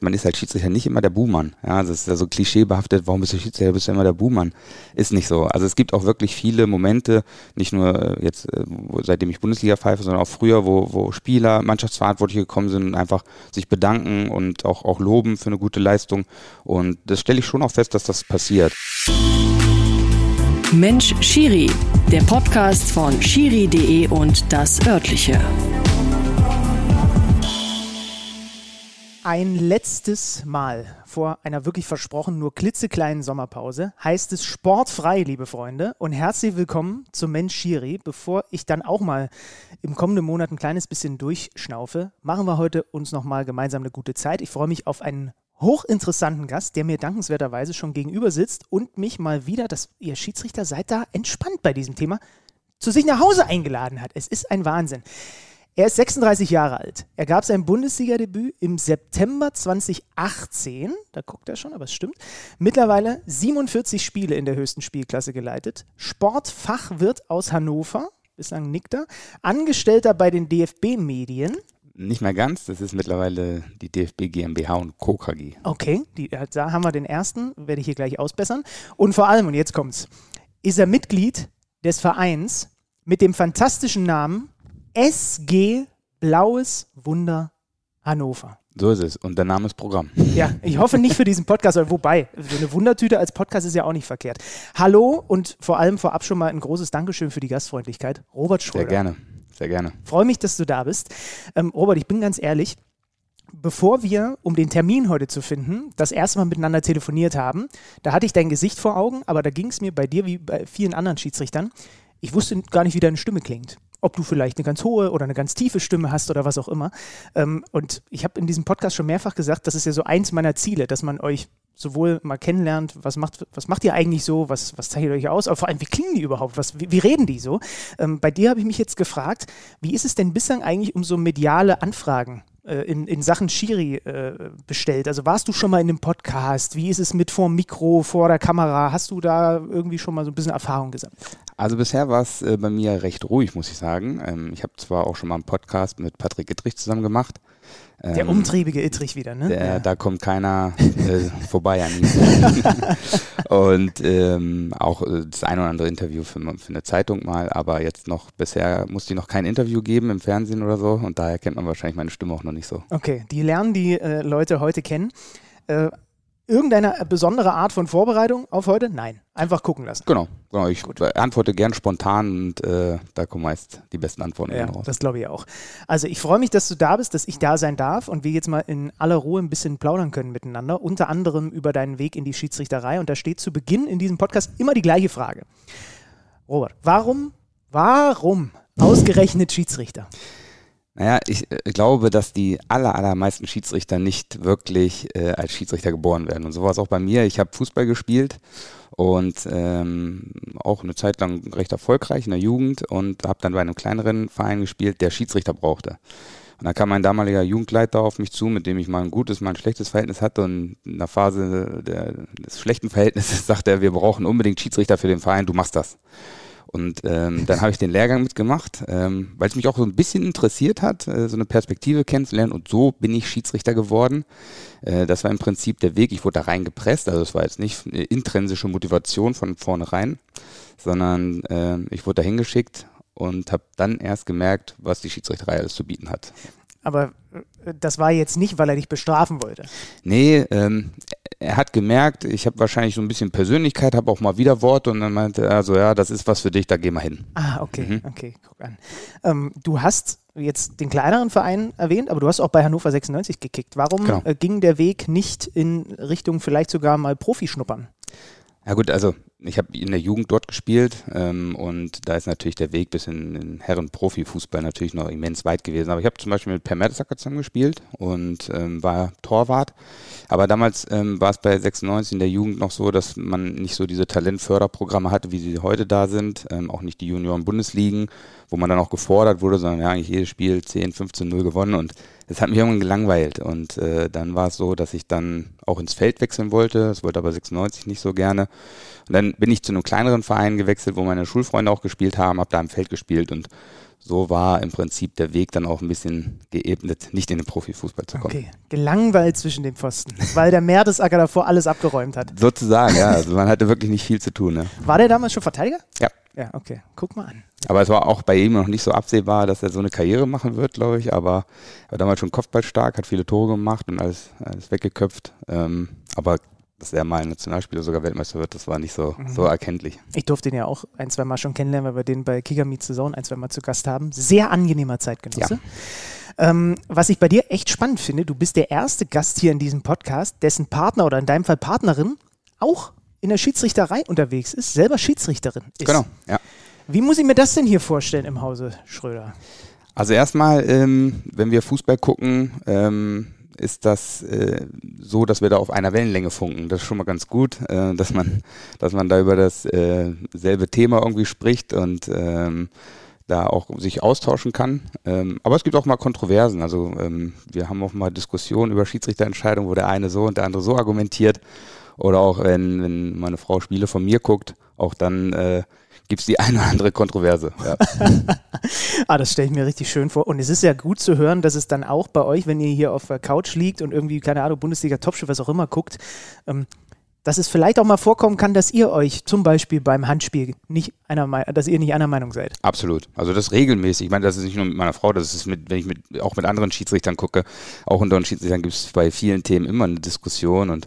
man ist halt Schiedsrichter nicht immer der Buhmann. Ja, das ist ja so klischeebehaftet, warum bist du Schiedsrichter, bist du immer der Buhmann. Ist nicht so. Also es gibt auch wirklich viele Momente, nicht nur äh, jetzt, äh, seitdem ich Bundesliga pfeife, sondern auch früher, wo, wo Spieler, Mannschaftsverantwortliche gekommen sind und einfach sich bedanken und auch, auch loben für eine gute Leistung. Und das stelle ich schon auch fest, dass das passiert. Mensch Schiri, der Podcast von schiri.de und das örtliche. Ein letztes Mal vor einer wirklich versprochen nur klitzekleinen Sommerpause heißt es sportfrei, liebe Freunde, und herzlich willkommen zum Mensch Schiri. Bevor ich dann auch mal im kommenden Monat ein kleines bisschen durchschnaufe, machen wir heute uns nochmal gemeinsam eine gute Zeit. Ich freue mich auf einen hochinteressanten Gast, der mir dankenswerterweise schon gegenüber sitzt und mich mal wieder, dass ihr Schiedsrichter seid da entspannt bei diesem Thema, zu sich nach Hause eingeladen hat. Es ist ein Wahnsinn. Er ist 36 Jahre alt. Er gab sein Bundesliga-Debüt im September 2018. Da guckt er schon, aber es stimmt. Mittlerweile 47 Spiele in der höchsten Spielklasse geleitet. Sportfachwirt aus Hannover. Bislang nickt er. Angestellter bei den DFB-Medien. Nicht mehr ganz, das ist mittlerweile die DFB GmbH und Co. KG. Okay, die, da haben wir den ersten, werde ich hier gleich ausbessern. Und vor allem, und jetzt kommt's, ist er Mitglied des Vereins mit dem fantastischen Namen SG Blaues Wunder Hannover. So ist es. Und der Name ist Programm. Ja, ich hoffe nicht für diesen Podcast, wobei, so eine Wundertüte als Podcast ist ja auch nicht verkehrt. Hallo und vor allem vorab schon mal ein großes Dankeschön für die Gastfreundlichkeit. Robert Schröder. Sehr gerne, sehr gerne. Freue mich, dass du da bist. Ähm, Robert, ich bin ganz ehrlich, bevor wir, um den Termin heute zu finden, das erste Mal miteinander telefoniert haben, da hatte ich dein Gesicht vor Augen, aber da ging es mir bei dir wie bei vielen anderen Schiedsrichtern. Ich wusste gar nicht, wie deine Stimme klingt ob du vielleicht eine ganz hohe oder eine ganz tiefe Stimme hast oder was auch immer. Ähm, und ich habe in diesem Podcast schon mehrfach gesagt, das ist ja so eins meiner Ziele, dass man euch sowohl mal kennenlernt, was macht, was macht ihr eigentlich so, was, was zeichnet euch aus, aber vor allem, wie klingen die überhaupt, was, wie, wie reden die so? Ähm, bei dir habe ich mich jetzt gefragt, wie ist es denn bislang eigentlich um so mediale Anfragen äh, in, in Sachen Schiri äh, bestellt? Also warst du schon mal in einem Podcast? Wie ist es mit vor dem Mikro, vor der Kamera? Hast du da irgendwie schon mal so ein bisschen Erfahrung gesammelt? Also bisher war es äh, bei mir recht ruhig, muss ich sagen. Ähm, ich habe zwar auch schon mal einen Podcast mit Patrick Gittrich zusammen gemacht, der ähm, umtriebige Ittrich wieder, ne? Der, ja. Da kommt keiner äh, vorbei an ihm. und ähm, auch äh, das ein oder andere Interview für, für, eine Zeitung mal, aber jetzt noch, bisher musste ich noch kein Interview geben im Fernsehen oder so und daher kennt man wahrscheinlich meine Stimme auch noch nicht so. Okay, die lernen die äh, Leute heute kennen. Irgendeine besondere Art von Vorbereitung auf heute? Nein. Einfach gucken lassen. Genau. genau. Ich Gut. antworte gern spontan und äh, da kommen meist die besten Antworten ja, raus. Das glaube ich auch. Also ich freue mich, dass du da bist, dass ich da sein darf und wir jetzt mal in aller Ruhe ein bisschen plaudern können miteinander. Unter anderem über deinen Weg in die Schiedsrichterei. Und da steht zu Beginn in diesem Podcast immer die gleiche Frage. Robert, warum, warum ausgerechnet Schiedsrichter? Naja, ich äh, glaube, dass die aller, allermeisten Schiedsrichter nicht wirklich äh, als Schiedsrichter geboren werden. Und so war es auch bei mir. Ich habe Fußball gespielt und ähm, auch eine Zeit lang recht erfolgreich in der Jugend und habe dann bei einem kleineren Verein gespielt, der Schiedsrichter brauchte. Und da kam mein damaliger Jugendleiter auf mich zu, mit dem ich mal ein gutes, mal ein schlechtes Verhältnis hatte. Und in der Phase der, des schlechten Verhältnisses sagte er, wir brauchen unbedingt Schiedsrichter für den Verein, du machst das. Und ähm, dann habe ich den Lehrgang mitgemacht, ähm, weil es mich auch so ein bisschen interessiert hat, äh, so eine Perspektive kennenzulernen. Und so bin ich Schiedsrichter geworden. Äh, das war im Prinzip der Weg. Ich wurde da reingepresst. Also es war jetzt nicht eine intrinsische Motivation von vornherein, sondern äh, ich wurde da hingeschickt und habe dann erst gemerkt, was die Schiedsrichterei alles zu bieten hat. Aber äh, das war jetzt nicht, weil er dich bestrafen wollte. Nee, ähm, er hat gemerkt, ich habe wahrscheinlich so ein bisschen Persönlichkeit, habe auch mal wieder Worte und dann meinte er so, ja, das ist was für dich, da geh mal hin. Ah, okay, mhm. okay, guck an. Ähm, du hast jetzt den kleineren Verein erwähnt, aber du hast auch bei Hannover 96 gekickt. Warum genau. äh, ging der Weg nicht in Richtung vielleicht sogar mal Profischnuppern? Ja gut, also ich habe in der Jugend dort gespielt ähm, und da ist natürlich der Weg bis in den Herren-Profi-Fußball natürlich noch immens weit gewesen. Aber ich habe zum Beispiel mit Per Mertesacker zusammen gespielt und ähm, war Torwart. Aber damals ähm, war es bei 96 in der Jugend noch so, dass man nicht so diese Talentförderprogramme hatte, wie sie heute da sind. Ähm, auch nicht die Junioren-Bundesligen, wo man dann auch gefordert wurde, sondern ja, eigentlich jedes Spiel 10, 15, 0 gewonnen und das hat mich irgendwann gelangweilt und äh, dann war es so, dass ich dann auch ins Feld wechseln wollte. Das wollte aber 96 nicht so gerne. Und dann bin ich zu einem kleineren Verein gewechselt, wo meine Schulfreunde auch gespielt haben, habe da im Feld gespielt und so war im Prinzip der Weg dann auch ein bisschen geebnet, nicht in den Profifußball zu kommen. Okay, gelangweilt zwischen den Pfosten, weil der Mertesacker davor alles abgeräumt hat. Sozusagen, ja. Also man hatte wirklich nicht viel zu tun. Ne? War der damals schon Verteidiger? Ja. Ja, okay. Guck mal an. Aber es war auch bei ihm noch nicht so absehbar, dass er so eine Karriere machen wird, glaube ich. Aber er war damals schon kopfballstark, hat viele Tore gemacht und alles, alles weggeköpft. Ähm, aber dass er mal ein Nationalspieler sogar Weltmeister wird, das war nicht so, mhm. so erkenntlich. Ich durfte ihn ja auch ein, zwei Mal schon kennenlernen, weil wir den bei Meet Saison ein, zwei Mal zu Gast haben. Sehr angenehmer Zeitgenosse. Ja. Ähm, was ich bei dir echt spannend finde, du bist der erste Gast hier in diesem Podcast, dessen Partner oder in deinem Fall Partnerin auch in der Schiedsrichterei unterwegs ist, selber Schiedsrichterin ist. Genau, ja. Wie muss ich mir das denn hier vorstellen im Hause Schröder? Also erstmal, ähm, wenn wir Fußball gucken, ähm, ist das äh, so, dass wir da auf einer Wellenlänge funken. Das ist schon mal ganz gut, äh, dass man, dass man da über das äh, Thema irgendwie spricht und ähm, da auch sich austauschen kann. Ähm, aber es gibt auch mal Kontroversen. Also ähm, wir haben auch mal Diskussionen über Schiedsrichterentscheidungen, wo der eine so und der andere so argumentiert. Oder auch wenn, wenn meine Frau Spiele von mir guckt, auch dann äh, gibt es die eine oder andere Kontroverse. Ja. ah, das stelle ich mir richtig schön vor. Und es ist ja gut zu hören, dass es dann auch bei euch, wenn ihr hier auf der Couch liegt und irgendwie, keine Ahnung, Bundesliga Topspiel, was auch immer guckt, ähm, dass es vielleicht auch mal vorkommen kann, dass ihr euch zum Beispiel beim Handspiel nicht einer dass ihr nicht einer Meinung seid. Absolut. Also das regelmäßig. Ich meine, das ist nicht nur mit meiner Frau, das ist mit, wenn ich mit, auch mit anderen Schiedsrichtern gucke, auch unter den Schiedsrichtern gibt es bei vielen Themen immer eine Diskussion und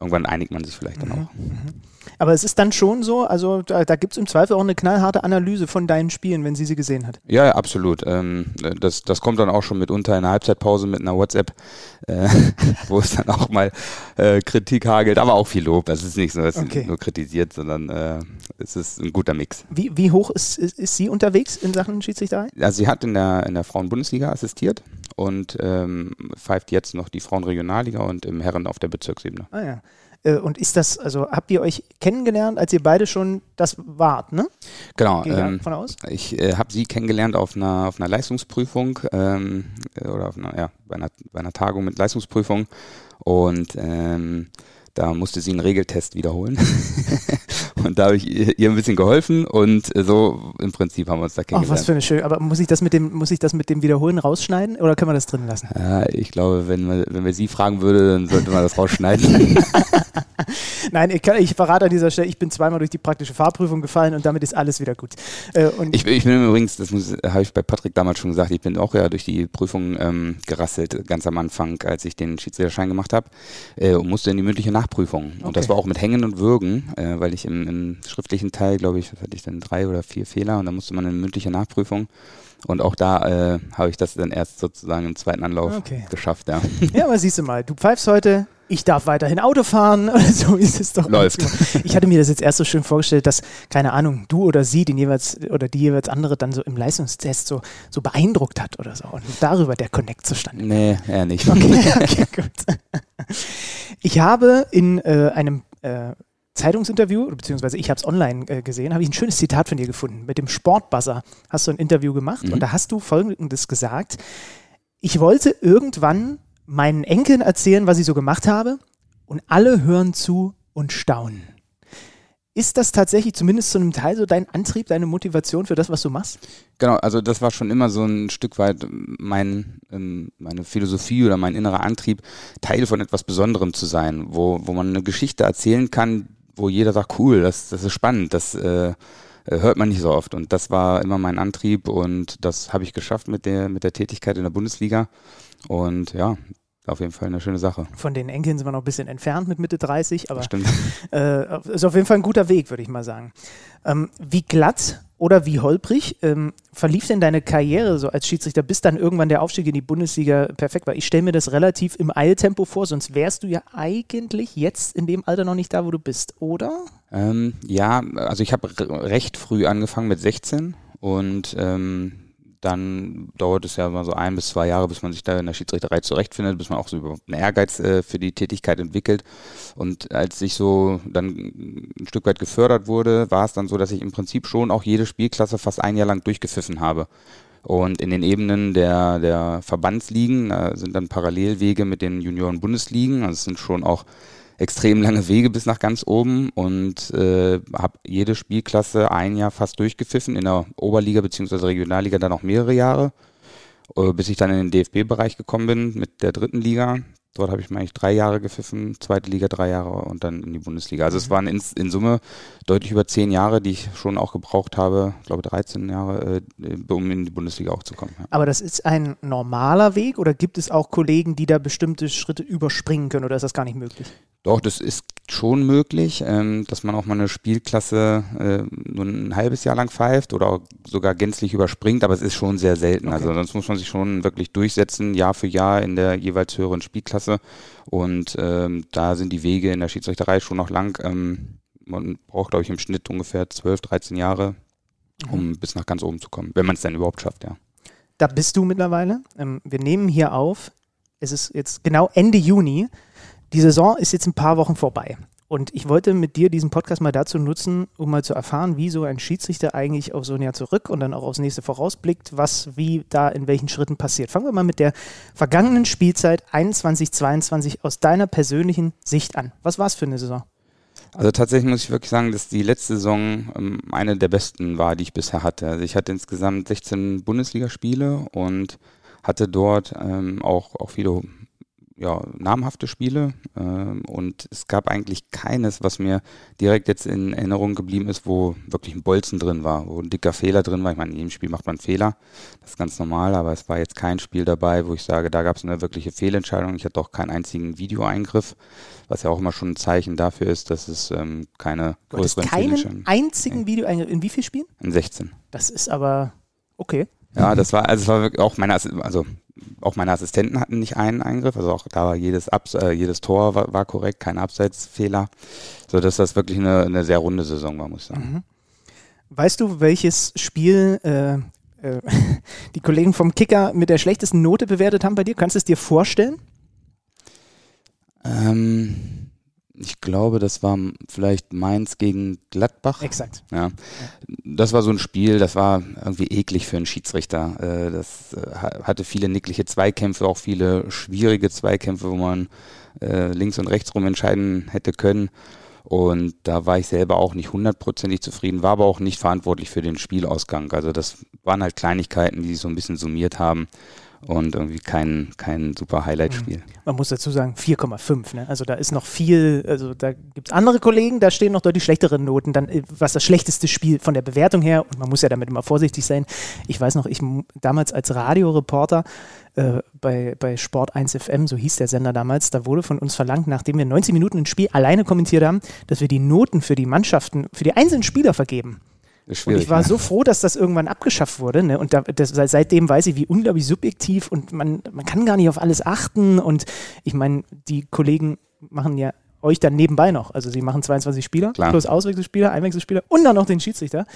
irgendwann einigt man sich vielleicht dann mhm. auch. Mhm. Aber es ist dann schon so, also da, da gibt es im Zweifel auch eine knallharte Analyse von deinen Spielen, wenn sie sie gesehen hat. Ja, ja absolut. Ähm, das, das kommt dann auch schon mitunter in der Halbzeitpause mit einer WhatsApp, äh, wo es dann auch mal äh, Kritik hagelt, aber auch viel Lob. Das ist nicht so, dass okay. sie nur kritisiert, sondern äh, es ist ein guter Mix. Wie, wie hoch ist, ist, ist sie unterwegs in Sachen Schiedsrichterei? Also sie hat in der, in der Frauen-Bundesliga assistiert und ähm, pfeift jetzt noch die Frauenregionalliga und im Herren auf der Bezirksebene. Ah ja. Äh, und ist das, also habt ihr euch kennengelernt, als ihr beide schon das wart, ne? Genau. Ähm, von aus? Ich äh, habe sie kennengelernt auf einer, auf einer Leistungsprüfung ähm, oder auf einer, ja, bei einer, bei einer Tagung mit Leistungsprüfung. Und ähm, da musste sie einen Regeltest wiederholen. und da habe ich ihr ein bisschen geholfen und so im Prinzip haben wir uns da kennengelernt. Ach, was für eine schöne. Aber muss ich das mit dem, muss ich das mit dem Wiederholen rausschneiden oder können wir das drin lassen? Ja, ich glaube, wenn wir, wenn wir sie fragen würde, dann sollte man das rausschneiden. Nein, ich, kann, ich verrate an dieser Stelle, ich bin zweimal durch die praktische Fahrprüfung gefallen und damit ist alles wieder gut. Äh, ich, ich, bin übrigens, das habe ich bei Patrick damals schon gesagt, ich bin auch ja durch die Prüfung ähm, gerasselt, ganz am Anfang, als ich den Schiedsrichterschein gemacht habe äh, und musste in die mündliche Nachprüfung. Und okay. das war auch mit Hängen und Würgen, äh, weil ich im, im, schriftlichen Teil, glaube ich, hatte ich dann drei oder vier Fehler und dann musste man eine mündliche Nachprüfung. Und auch da äh, habe ich das dann erst sozusagen im zweiten Anlauf okay. geschafft, ja. Ja, aber siehst du mal, du pfeifst heute ich darf weiterhin Auto fahren. so ist es doch. Läuft. Ich hatte mir das jetzt erst so schön vorgestellt, dass, keine Ahnung, du oder sie den jeweils oder die jeweils andere dann so im Leistungstest so, so beeindruckt hat oder so. Und darüber der Connect zustande. Nee, eher nicht. Okay, okay gut. Ich habe in äh, einem äh, Zeitungsinterview, beziehungsweise ich habe es online äh, gesehen, habe ich ein schönes Zitat von dir gefunden. Mit dem Sportbuzzer hast du ein Interview gemacht mhm. und da hast du Folgendes gesagt. Ich wollte irgendwann meinen Enkeln erzählen, was ich so gemacht habe und alle hören zu und staunen. Ist das tatsächlich zumindest zu einem Teil so dein Antrieb, deine Motivation für das, was du machst? Genau, also das war schon immer so ein Stück weit mein, ähm, meine Philosophie oder mein innerer Antrieb, Teil von etwas Besonderem zu sein, wo, wo man eine Geschichte erzählen kann, wo jeder sagt, cool, das, das ist spannend, das äh, hört man nicht so oft. Und das war immer mein Antrieb und das habe ich geschafft mit der, mit der Tätigkeit in der Bundesliga. Und ja, auf jeden Fall eine schöne Sache. Von den Enkeln sind wir noch ein bisschen entfernt mit Mitte 30, aber Stimmt. Äh, ist auf jeden Fall ein guter Weg, würde ich mal sagen. Ähm, wie glatt oder wie holprig ähm, verlief denn deine Karriere so als Schiedsrichter, bis dann irgendwann der Aufstieg in die Bundesliga perfekt war? Ich stelle mir das relativ im Eiltempo vor, sonst wärst du ja eigentlich jetzt in dem Alter noch nicht da, wo du bist, oder? Ähm, ja, also ich habe recht früh angefangen mit 16 und ähm, dann dauert es ja mal so ein bis zwei Jahre, bis man sich da in der Schiedsrichterei zurechtfindet, bis man auch so überhaupt einen Ehrgeiz äh, für die Tätigkeit entwickelt. Und als ich so dann ein Stück weit gefördert wurde, war es dann so, dass ich im Prinzip schon auch jede Spielklasse fast ein Jahr lang durchgepfiffen habe. Und in den Ebenen der, der Verbandsligen äh, sind dann Parallelwege mit den Junioren-Bundesligen. Also es sind schon auch extrem lange Wege bis nach ganz oben und äh, habe jede Spielklasse ein Jahr fast durchgepfiffen, in der Oberliga bzw. Regionalliga dann noch mehrere Jahre, äh, bis ich dann in den DFB-Bereich gekommen bin mit der dritten Liga. Dort habe ich eigentlich drei Jahre gepfiffen, zweite Liga drei Jahre und dann in die Bundesliga. Also es waren in, in Summe deutlich über zehn Jahre, die ich schon auch gebraucht habe, ich glaube 13 Jahre, äh, um in die Bundesliga auch zu kommen. Ja. Aber das ist ein normaler Weg oder gibt es auch Kollegen, die da bestimmte Schritte überspringen können oder ist das gar nicht möglich? Doch, das ist schon möglich, ähm, dass man auch mal eine Spielklasse äh, nur ein halbes Jahr lang pfeift oder sogar gänzlich überspringt, aber es ist schon sehr selten. Okay. Also sonst muss man sich schon wirklich durchsetzen, Jahr für Jahr in der jeweils höheren Spielklasse. Und ähm, da sind die Wege in der Schiedsrichterei schon noch lang. Ähm, man braucht, glaube ich, im Schnitt ungefähr 12, 13 Jahre, um mhm. bis nach ganz oben zu kommen, wenn man es dann überhaupt schafft, ja. Da bist du mittlerweile. Ähm, wir nehmen hier auf. Es ist jetzt genau Ende Juni. Die Saison ist jetzt ein paar Wochen vorbei. Und ich wollte mit dir diesen Podcast mal dazu nutzen, um mal zu erfahren, wie so ein Schiedsrichter eigentlich auf so ein Jahr zurück und dann auch aufs nächste vorausblickt, was wie da in welchen Schritten passiert. Fangen wir mal mit der vergangenen Spielzeit 21-22 aus deiner persönlichen Sicht an. Was war es für eine Saison? Also tatsächlich muss ich wirklich sagen, dass die letzte Saison ähm, eine der besten war, die ich bisher hatte. Also ich hatte insgesamt 16 Bundesligaspiele und hatte dort ähm, auch, auch viele ja, namhafte Spiele ähm, und es gab eigentlich keines, was mir direkt jetzt in Erinnerung geblieben ist, wo wirklich ein Bolzen drin war, wo ein dicker Fehler drin war. Ich meine, in jedem Spiel macht man Fehler, das ist ganz normal, aber es war jetzt kein Spiel dabei, wo ich sage, da gab es eine wirkliche Fehlentscheidung. Ich hatte auch keinen einzigen Videoeingriff, was ja auch immer schon ein Zeichen dafür ist, dass es ähm, keine größeren keinen einzigen Videoeingriff in wie vielen Spielen? In 16. Das ist aber okay. Ja, das war, also es war wirklich auch meine, also auch meine Assistenten hatten nicht einen Eingriff, also auch da war jedes, Abs äh, jedes Tor war, war, korrekt, kein Abseitsfehler, sodass das wirklich eine, eine sehr runde Saison war, muss ich sagen. Mhm. Weißt du, welches Spiel äh, äh, die Kollegen vom Kicker mit der schlechtesten Note bewertet haben bei dir? Kannst du es dir vorstellen? Ähm, ich glaube, das war vielleicht Mainz gegen Gladbach. Exakt. Ja. Das war so ein Spiel, das war irgendwie eklig für einen Schiedsrichter. Äh, das äh, hatte viele nickliche Zweikämpfe, auch viele schwierige Zweikämpfe, wo man äh, links und rechts rum entscheiden hätte können. Und da war ich selber auch nicht hundertprozentig zufrieden, war aber auch nicht verantwortlich für den Spielausgang. Also das waren halt Kleinigkeiten, die sich so ein bisschen summiert haben und irgendwie kein, kein super Highlight-Spiel. Man muss dazu sagen, 4,5. Ne? Also da ist noch viel, also da gibt es andere Kollegen, da stehen noch deutlich schlechtere Noten, dann äh, was das schlechteste Spiel von der Bewertung her, und man muss ja damit immer vorsichtig sein. Ich weiß noch, ich damals als Radioreporter äh, bei, bei Sport 1 FM, so hieß der Sender damals, da wurde von uns verlangt, nachdem wir 90 Minuten ein Spiel alleine kommentiert haben, dass wir die Noten für die Mannschaften, für die einzelnen Spieler vergeben und ich war ne? so froh, dass das irgendwann abgeschafft wurde. Ne? Und da, das, seitdem weiß ich, wie unglaublich subjektiv und man, man kann gar nicht auf alles achten. Und ich meine, die Kollegen machen ja euch dann nebenbei noch. Also sie machen 22 Spieler, Klar. plus Auswechselspieler, Einwechselspieler und dann noch den Schiedsrichter.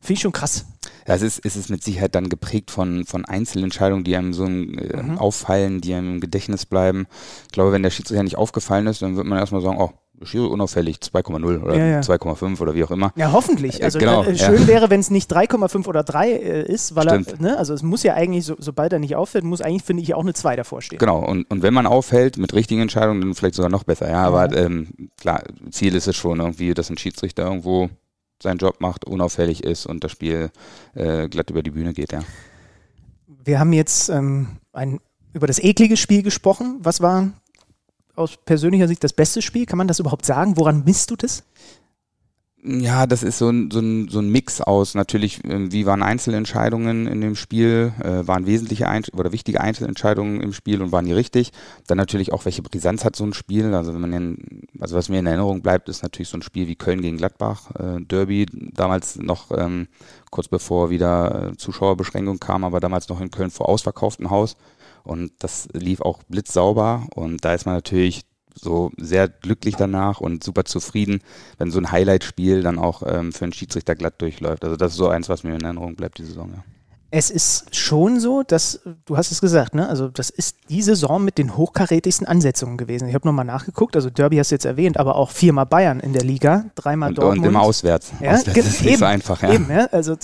Finde ich schon krass. Ja, es ist, es ist mit Sicherheit dann geprägt von, von Einzelentscheidungen, die einem so äh, mhm. auffallen, die einem im Gedächtnis bleiben. Ich glaube, wenn der Schiedsrichter nicht aufgefallen ist, dann wird man erstmal sagen, oh, Schiri unauffällig 2,0 oder ja, ja. 2,5 oder wie auch immer. Ja, hoffentlich. Äh, also genau, äh, schön ja. wäre, wenn es nicht 3,5 oder 3 äh, ist, weil Stimmt. er, ne, also es muss ja eigentlich, so, sobald er nicht auffällt, muss eigentlich, finde ich, auch eine 2 davor stehen. Genau, und, und wenn man auffällt mit richtigen Entscheidungen, dann vielleicht sogar noch besser. Ja, aber ähm, klar, Ziel ist es schon irgendwie, dass ein Schiedsrichter irgendwo seinen Job macht, unauffällig ist und das Spiel äh, glatt über die Bühne geht, ja. Wir haben jetzt ähm, ein, über das eklige Spiel gesprochen. Was war aus persönlicher Sicht das beste Spiel? Kann man das überhaupt sagen? Woran misst du das? Ja, das ist so ein, so ein, so ein Mix aus natürlich, ähm, wie waren Einzelentscheidungen in dem Spiel, äh, waren wesentliche Ein oder wichtige Einzelentscheidungen im Spiel und waren die richtig. Dann natürlich auch, welche Brisanz hat so ein Spiel. Also wenn man in, also was mir in Erinnerung bleibt, ist natürlich so ein Spiel wie Köln gegen Gladbach, äh, Derby, damals noch ähm, kurz bevor wieder äh, Zuschauerbeschränkung kam, aber damals noch in Köln vor ausverkauftem Haus. Und das lief auch blitzsauber und da ist man natürlich so sehr glücklich danach und super zufrieden, wenn so ein Highlight-Spiel dann auch ähm, für einen Schiedsrichter glatt durchläuft. Also das ist so eins, was mir in Erinnerung bleibt, die Saison. Ja. Es ist schon so, dass, du hast es gesagt, ne? Also das ist die Saison mit den hochkarätigsten Ansetzungen gewesen. Ich habe nochmal nachgeguckt, also Derby hast du jetzt erwähnt, aber auch viermal Bayern in der Liga, dreimal und, Dortmund. Und immer auswärts. Ja, auswärts ist eben, nicht so einfach, ja. Eben, ja? Also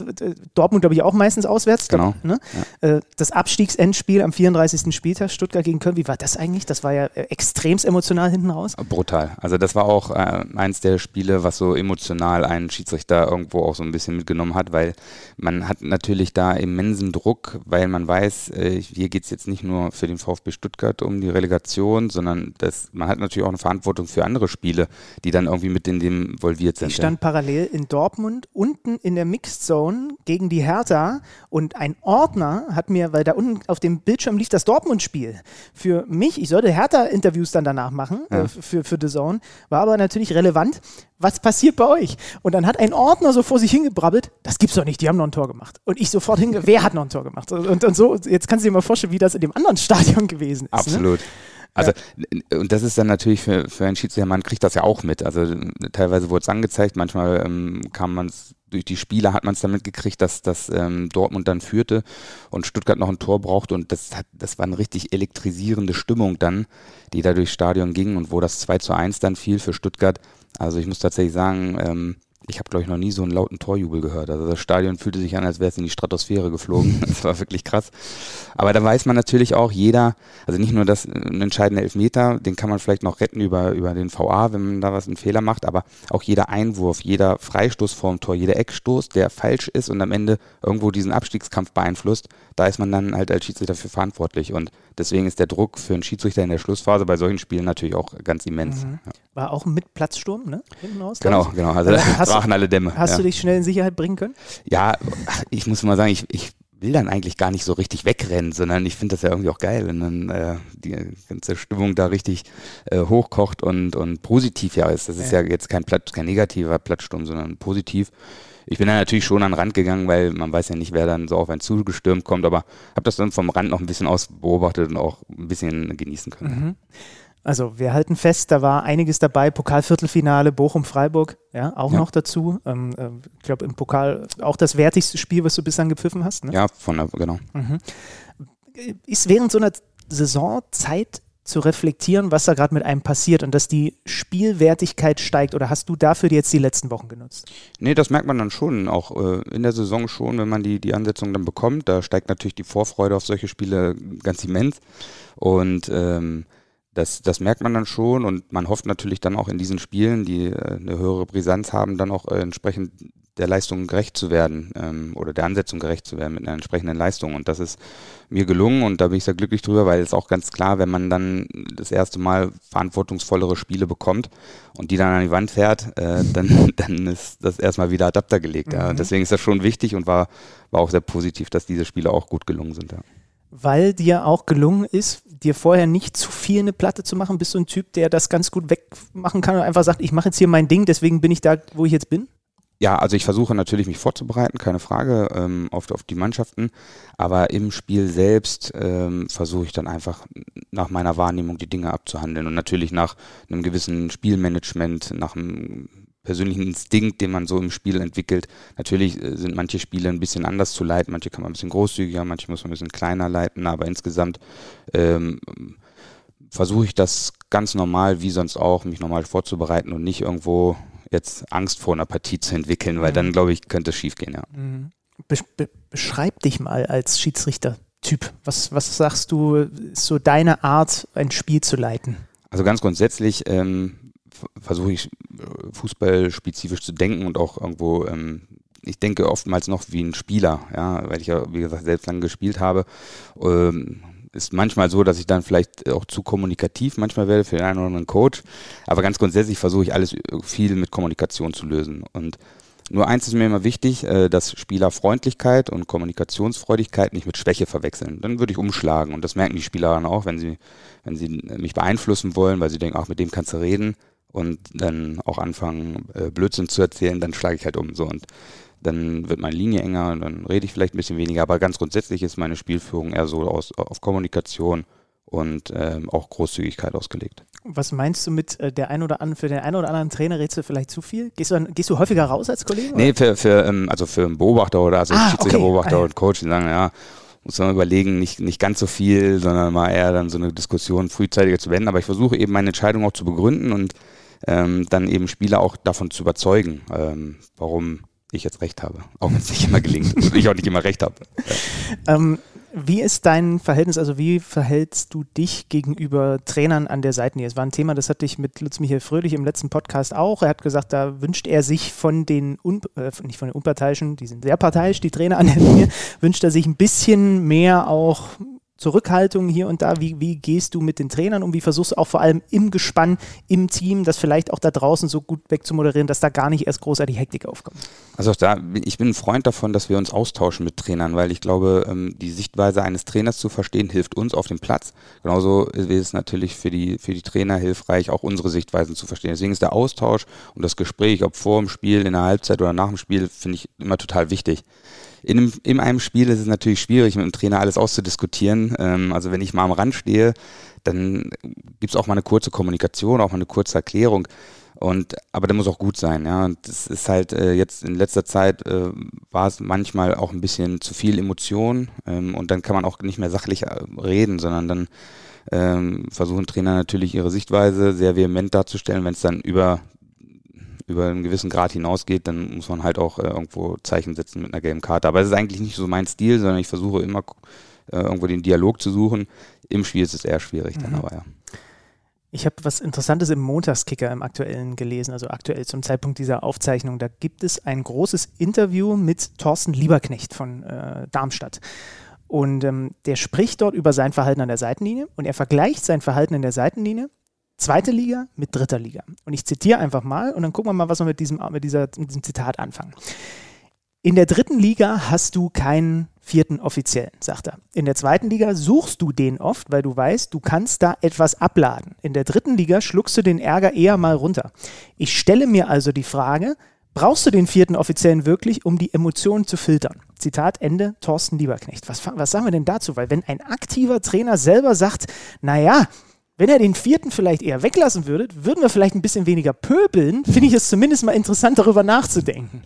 Dortmund, glaube ich, auch meistens auswärts. Genau. Ne? Ja. Das Abstiegsendspiel am 34. Spieltag, Stuttgart gegen Köln, wie war das eigentlich? Das war ja äh, extremst emotional hinten raus. Brutal. Also das war auch äh, eins der Spiele, was so emotional einen Schiedsrichter irgendwo auch so ein bisschen mitgenommen hat, weil man hat natürlich da immensen Druck, weil man weiß, äh, hier geht es jetzt nicht nur für den VfB Stuttgart um die Relegation, sondern das, man hat natürlich auch eine Verantwortung für andere Spiele, die dann irgendwie mit in dem involviert sind. Ich stand ja. parallel in Dortmund unten in der Mixed Zone gegen die Hertha und ein Ordner hat mir, weil da unten auf dem Bildschirm lief das Dortmund-Spiel, für mich, ich sollte Hertha-Interviews dann danach machen, ja. äh, für, für The Zone, war aber natürlich relevant, was passiert bei euch? Und dann hat ein Ordner so vor sich hingebrabbelt, das gibt's doch nicht, die haben noch ein Tor gemacht. Und ich sofort hinge, wer hat noch ein Tor gemacht? Und, und so, jetzt kannst du dir mal vorstellen, wie das in dem anderen Stadion gewesen ist. Ne? Absolut. Ne? Also, ja. und das ist dann natürlich für, für einen Schiedsrichter, man kriegt das ja auch mit. Also, teilweise wurde es angezeigt, manchmal ähm, kam man es durch die Spiele hat man es damit gekriegt, dass, dass ähm, Dortmund dann führte und Stuttgart noch ein Tor brauchte und das hat, das war eine richtig elektrisierende Stimmung dann, die da durchs Stadion ging und wo das 2 zu 1 dann fiel für Stuttgart. Also ich muss tatsächlich sagen, ähm, ich habe, glaube ich, noch nie so einen lauten Torjubel gehört. Also das Stadion fühlte sich an, als wäre es in die Stratosphäre geflogen. Das war wirklich krass. Aber da weiß man natürlich auch, jeder, also nicht nur das ein entscheidender Elfmeter, den kann man vielleicht noch retten über, über den VA, wenn man da was einen Fehler macht, aber auch jeder Einwurf, jeder Freistoß vorm Tor, jeder Eckstoß, der falsch ist und am Ende irgendwo diesen Abstiegskampf beeinflusst, da ist man dann halt als Schiedsrichter für verantwortlich. Und deswegen ist der Druck für einen Schiedsrichter in der Schlussphase bei solchen Spielen natürlich auch ganz immens. Mhm. Ja. War auch mit Platzsturm, ne? Hinten raus, genau, genau. Also da brachen alle Dämme. Hast ja. du dich schnell in Sicherheit bringen können? Ja, ich muss mal sagen, ich, ich will dann eigentlich gar nicht so richtig wegrennen, sondern ich finde das ja irgendwie auch geil, wenn dann äh, die ganze Stimmung da richtig äh, hochkocht und, und positiv ja ist. Das ist ja, ja jetzt kein, Platt, kein negativer Plattsturm, sondern positiv. Ich bin da natürlich schon an den Rand gegangen, weil man weiß ja nicht, wer dann so auf einen zugestürmt kommt, aber habe das dann vom Rand noch ein bisschen aus beobachtet und auch ein bisschen genießen können. Mhm. Also wir halten fest, da war einiges dabei. Pokalviertelfinale Bochum-Freiburg, ja, auch ja. noch dazu. Ähm, äh, ich glaube im Pokal auch das wertigste Spiel, was du bislang gepfiffen hast. Ne? Ja, von der, genau. Mhm. Ist während so einer Saison Zeit zu reflektieren, was da gerade mit einem passiert und dass die Spielwertigkeit steigt? Oder hast du dafür jetzt die letzten Wochen genutzt? Nee, das merkt man dann schon, auch äh, in der Saison schon, wenn man die, die Ansetzung dann bekommt. Da steigt natürlich die Vorfreude auf solche Spiele ganz immens. Und ähm, das, das merkt man dann schon und man hofft natürlich dann auch in diesen Spielen, die äh, eine höhere Brisanz haben, dann auch äh, entsprechend der Leistung gerecht zu werden ähm, oder der Ansetzung gerecht zu werden mit einer entsprechenden Leistung. Und das ist mir gelungen und da bin ich sehr glücklich drüber, weil es auch ganz klar, wenn man dann das erste Mal verantwortungsvollere Spiele bekommt und die dann an die Wand fährt, äh, dann, dann ist das erstmal wieder adapter gelegt. Mhm. Ja. Deswegen ist das schon wichtig und war, war auch sehr positiv, dass diese Spiele auch gut gelungen sind. Ja. Weil dir auch gelungen ist, dir vorher nicht zu viel eine Platte zu machen? Bist du ein Typ, der das ganz gut wegmachen kann und einfach sagt, ich mache jetzt hier mein Ding, deswegen bin ich da, wo ich jetzt bin? Ja, also ich versuche natürlich mich vorzubereiten, keine Frage, ähm, auf, auf die Mannschaften. Aber im Spiel selbst ähm, versuche ich dann einfach nach meiner Wahrnehmung die Dinge abzuhandeln und natürlich nach einem gewissen Spielmanagement, nach einem persönlichen Instinkt, den man so im Spiel entwickelt. Natürlich äh, sind manche Spiele ein bisschen anders zu leiten, manche kann man ein bisschen großzügiger, manche muss man ein bisschen kleiner leiten, aber insgesamt ähm, versuche ich das ganz normal, wie sonst auch, mich normal vorzubereiten und nicht irgendwo jetzt Angst vor einer Partie zu entwickeln, weil mhm. dann, glaube ich, könnte es schief gehen, ja. Mhm. Be be beschreib dich mal als Schiedsrichter-Typ. Was, was sagst du, ist so deine Art, ein Spiel zu leiten? Also ganz grundsätzlich ähm, versuche ich äh, fußballspezifisch zu denken und auch irgendwo, ähm, ich denke oftmals noch wie ein Spieler, ja, weil ich ja, wie gesagt, selbst lange gespielt habe. Ähm, ist manchmal so, dass ich dann vielleicht auch zu kommunikativ manchmal werde für den einen oder anderen Coach. Aber ganz grundsätzlich versuche ich alles viel mit Kommunikation zu lösen. Und nur eins ist mir immer wichtig, äh, dass Spieler Freundlichkeit und Kommunikationsfreudigkeit nicht mit Schwäche verwechseln. Dann würde ich umschlagen. Und das merken die Spieler dann auch, wenn sie, wenn sie mich beeinflussen wollen, weil sie denken, ach, mit dem kannst du reden und dann auch anfangen, äh, Blödsinn zu erzählen, dann schlage ich halt um. So. Und dann wird meine Linie enger und dann rede ich vielleicht ein bisschen weniger. Aber ganz grundsätzlich ist meine Spielführung eher so aus, auf Kommunikation und ähm, auch Großzügigkeit ausgelegt. Was meinst du mit äh, der ein oder anderen, für den einen oder anderen Trainer redest du vielleicht zu viel? Gehst du, gehst du häufiger raus als Kollege? Nee, für, für, ähm, also für einen Beobachter oder also Ah, Schiedsrichterbeobachter okay. Ah, und Coach, die sagen, ja, muss man überlegen, nicht, nicht ganz so viel, sondern mal eher dann so eine Diskussion frühzeitiger zu wenden. Aber ich versuche eben meine Entscheidung auch zu begründen und ähm, dann eben Spieler auch davon zu überzeugen, ähm, warum ich jetzt recht habe. Auch wenn es nicht immer gelingt und ich auch nicht immer recht habe. Ähm, wie ist dein Verhältnis, also wie verhältst du dich gegenüber Trainern an der Seitenlinie? Es war ein Thema, das hatte ich mit Lutz Michael Fröhlich im letzten Podcast auch. Er hat gesagt, da wünscht er sich von den, Un äh, nicht von den Unparteiischen, die sind sehr parteiisch, die Trainer an der Linie, wünscht er sich ein bisschen mehr auch Zurückhaltung hier und da. Wie, wie gehst du mit den Trainern um? Wie versuchst du auch vor allem im Gespann, im Team, das vielleicht auch da draußen so gut wegzumoderieren, dass da gar nicht erst großartig Hektik aufkommt? Also da, ich bin ein Freund davon, dass wir uns austauschen mit Trainern, weil ich glaube, ähm, die Sichtweise eines Trainers zu verstehen, hilft uns auf dem Platz. Genauso ist es natürlich für die, für die Trainer hilfreich, auch unsere Sichtweisen zu verstehen. Deswegen ist der Austausch und das Gespräch, ob vor dem Spiel, in der Halbzeit oder nach dem Spiel, finde ich immer total wichtig. In einem, in einem Spiel ist es natürlich schwierig, mit dem Trainer alles auszudiskutieren. Ähm, also wenn ich mal am Rand stehe, dann gibt es auch mal eine kurze Kommunikation, auch mal eine kurze Erklärung. Und aber der muss auch gut sein, ja. Und das ist halt äh, jetzt in letzter Zeit äh, war es manchmal auch ein bisschen zu viel Emotion ähm, und dann kann man auch nicht mehr sachlich äh, reden, sondern dann ähm, versuchen Trainer natürlich ihre Sichtweise sehr vehement darzustellen. Wenn es dann über über einen gewissen Grad hinausgeht, dann muss man halt auch äh, irgendwo Zeichen setzen mit einer gelben Karte. Aber es ist eigentlich nicht so mein Stil, sondern ich versuche immer äh, irgendwo den Dialog zu suchen. Im Spiel ist es eher schwierig dann, Mhm. aber ja. Ich habe was Interessantes im Montagskicker im aktuellen gelesen, also aktuell zum Zeitpunkt dieser Aufzeichnung. Da gibt es ein großes Interview mit Thorsten Lieberknecht von äh, Darmstadt. Und ähm, der spricht dort über sein Verhalten an der Seitenlinie und er vergleicht sein Verhalten in der Seitenlinie, zweite Liga mit dritter Liga. Und ich zitiere einfach mal und dann gucken wir mal, was wir mit diesem, mit dieser, mit diesem Zitat anfangen. In der dritten Liga hast du keinen vierten Offiziellen, sagt er. In der zweiten Liga suchst du den oft, weil du weißt, du kannst da etwas abladen. In der dritten Liga schluckst du den Ärger eher mal runter. Ich stelle mir also die Frage, brauchst du den vierten Offiziellen wirklich, um die Emotionen zu filtern? Zitat Ende, Thorsten Lieberknecht. Was, was sagen wir denn dazu? Weil wenn ein aktiver Trainer selber sagt, naja, wenn er den vierten vielleicht eher weglassen würde, würden wir vielleicht ein bisschen weniger pöbeln, finde ich es zumindest mal interessant, darüber nachzudenken.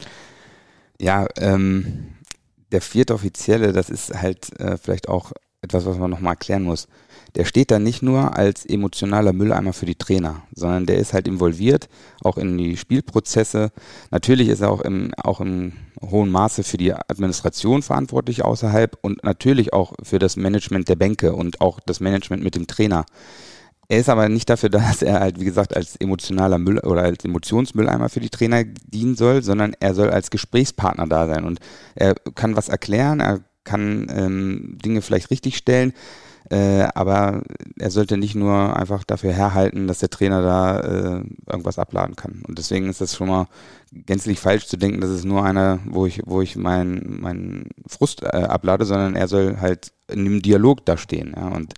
Ja, ähm, der vierte Offizielle, das ist halt äh, vielleicht auch etwas, was man nochmal erklären muss. Der steht da nicht nur als emotionaler Mülleimer für die Trainer, sondern der ist halt involviert, auch in die Spielprozesse. Natürlich ist er auch im, auch im hohen Maße für die Administration verantwortlich außerhalb und natürlich auch für das Management der Bänke und auch das Management mit dem Trainer. Er ist aber nicht dafür da, dass er halt, wie gesagt, als emotionaler Müll oder als Emotionsmülleimer für die Trainer dienen soll, sondern er soll als Gesprächspartner da sein. Und er kann was erklären, er kann ähm, Dinge vielleicht richtigstellen, äh, aber er sollte nicht nur einfach dafür herhalten, dass der Trainer da äh, irgendwas abladen kann. Und deswegen ist das schon mal gänzlich falsch zu denken, dass es nur einer, wo ich, wo ich meinen mein Frust äh, ablade, sondern er soll halt in dem Dialog da stehen. Ja? Und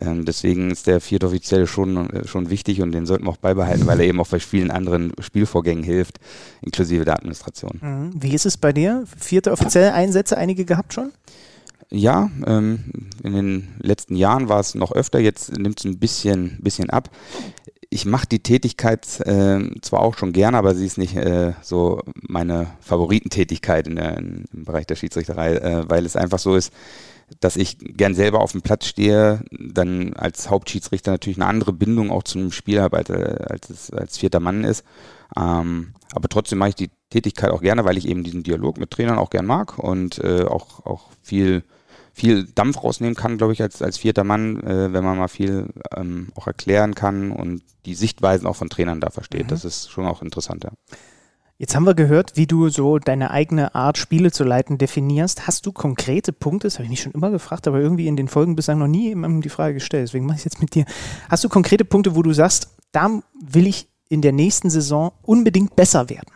ähm, deswegen ist der vierte Offizielle schon, äh, schon wichtig und den sollten wir auch beibehalten, weil er eben auch bei vielen anderen Spielvorgängen hilft, inklusive der Administration. Mhm. Wie ist es bei dir? Vierte offizielle Einsätze, einige gehabt schon? Ja, ähm, in den letzten Jahren war es noch öfter, jetzt nimmt es ein bisschen, bisschen ab. Ich mache die Tätigkeit äh, zwar auch schon gerne, aber sie ist nicht äh, so meine Favoritentätigkeit in der, in, im Bereich der Schiedsrichterei, äh, weil es einfach so ist, dass ich gern selber auf dem Platz stehe, dann als Hauptschiedsrichter natürlich eine andere Bindung auch zum Spiel habe, als, als es als vierter Mann ist. Ähm, aber trotzdem mache ich die Tätigkeit auch gerne, weil ich eben diesen Dialog mit Trainern auch gern mag und äh, auch, auch viel, viel Dampf rausnehmen kann, glaube ich, als, als vierter Mann, äh, wenn man mal viel ähm, auch erklären kann und die Sichtweisen auch von Trainern da versteht. Mhm. Das ist schon auch interessant, ja. Jetzt haben wir gehört, wie du so deine eigene Art, Spiele zu leiten, definierst. Hast du konkrete Punkte? Das habe ich mich schon immer gefragt, aber irgendwie in den Folgen bislang noch nie jemandem die Frage gestellt. Deswegen mache ich es jetzt mit dir. Hast du konkrete Punkte, wo du sagst, da will ich in der nächsten Saison unbedingt besser werden?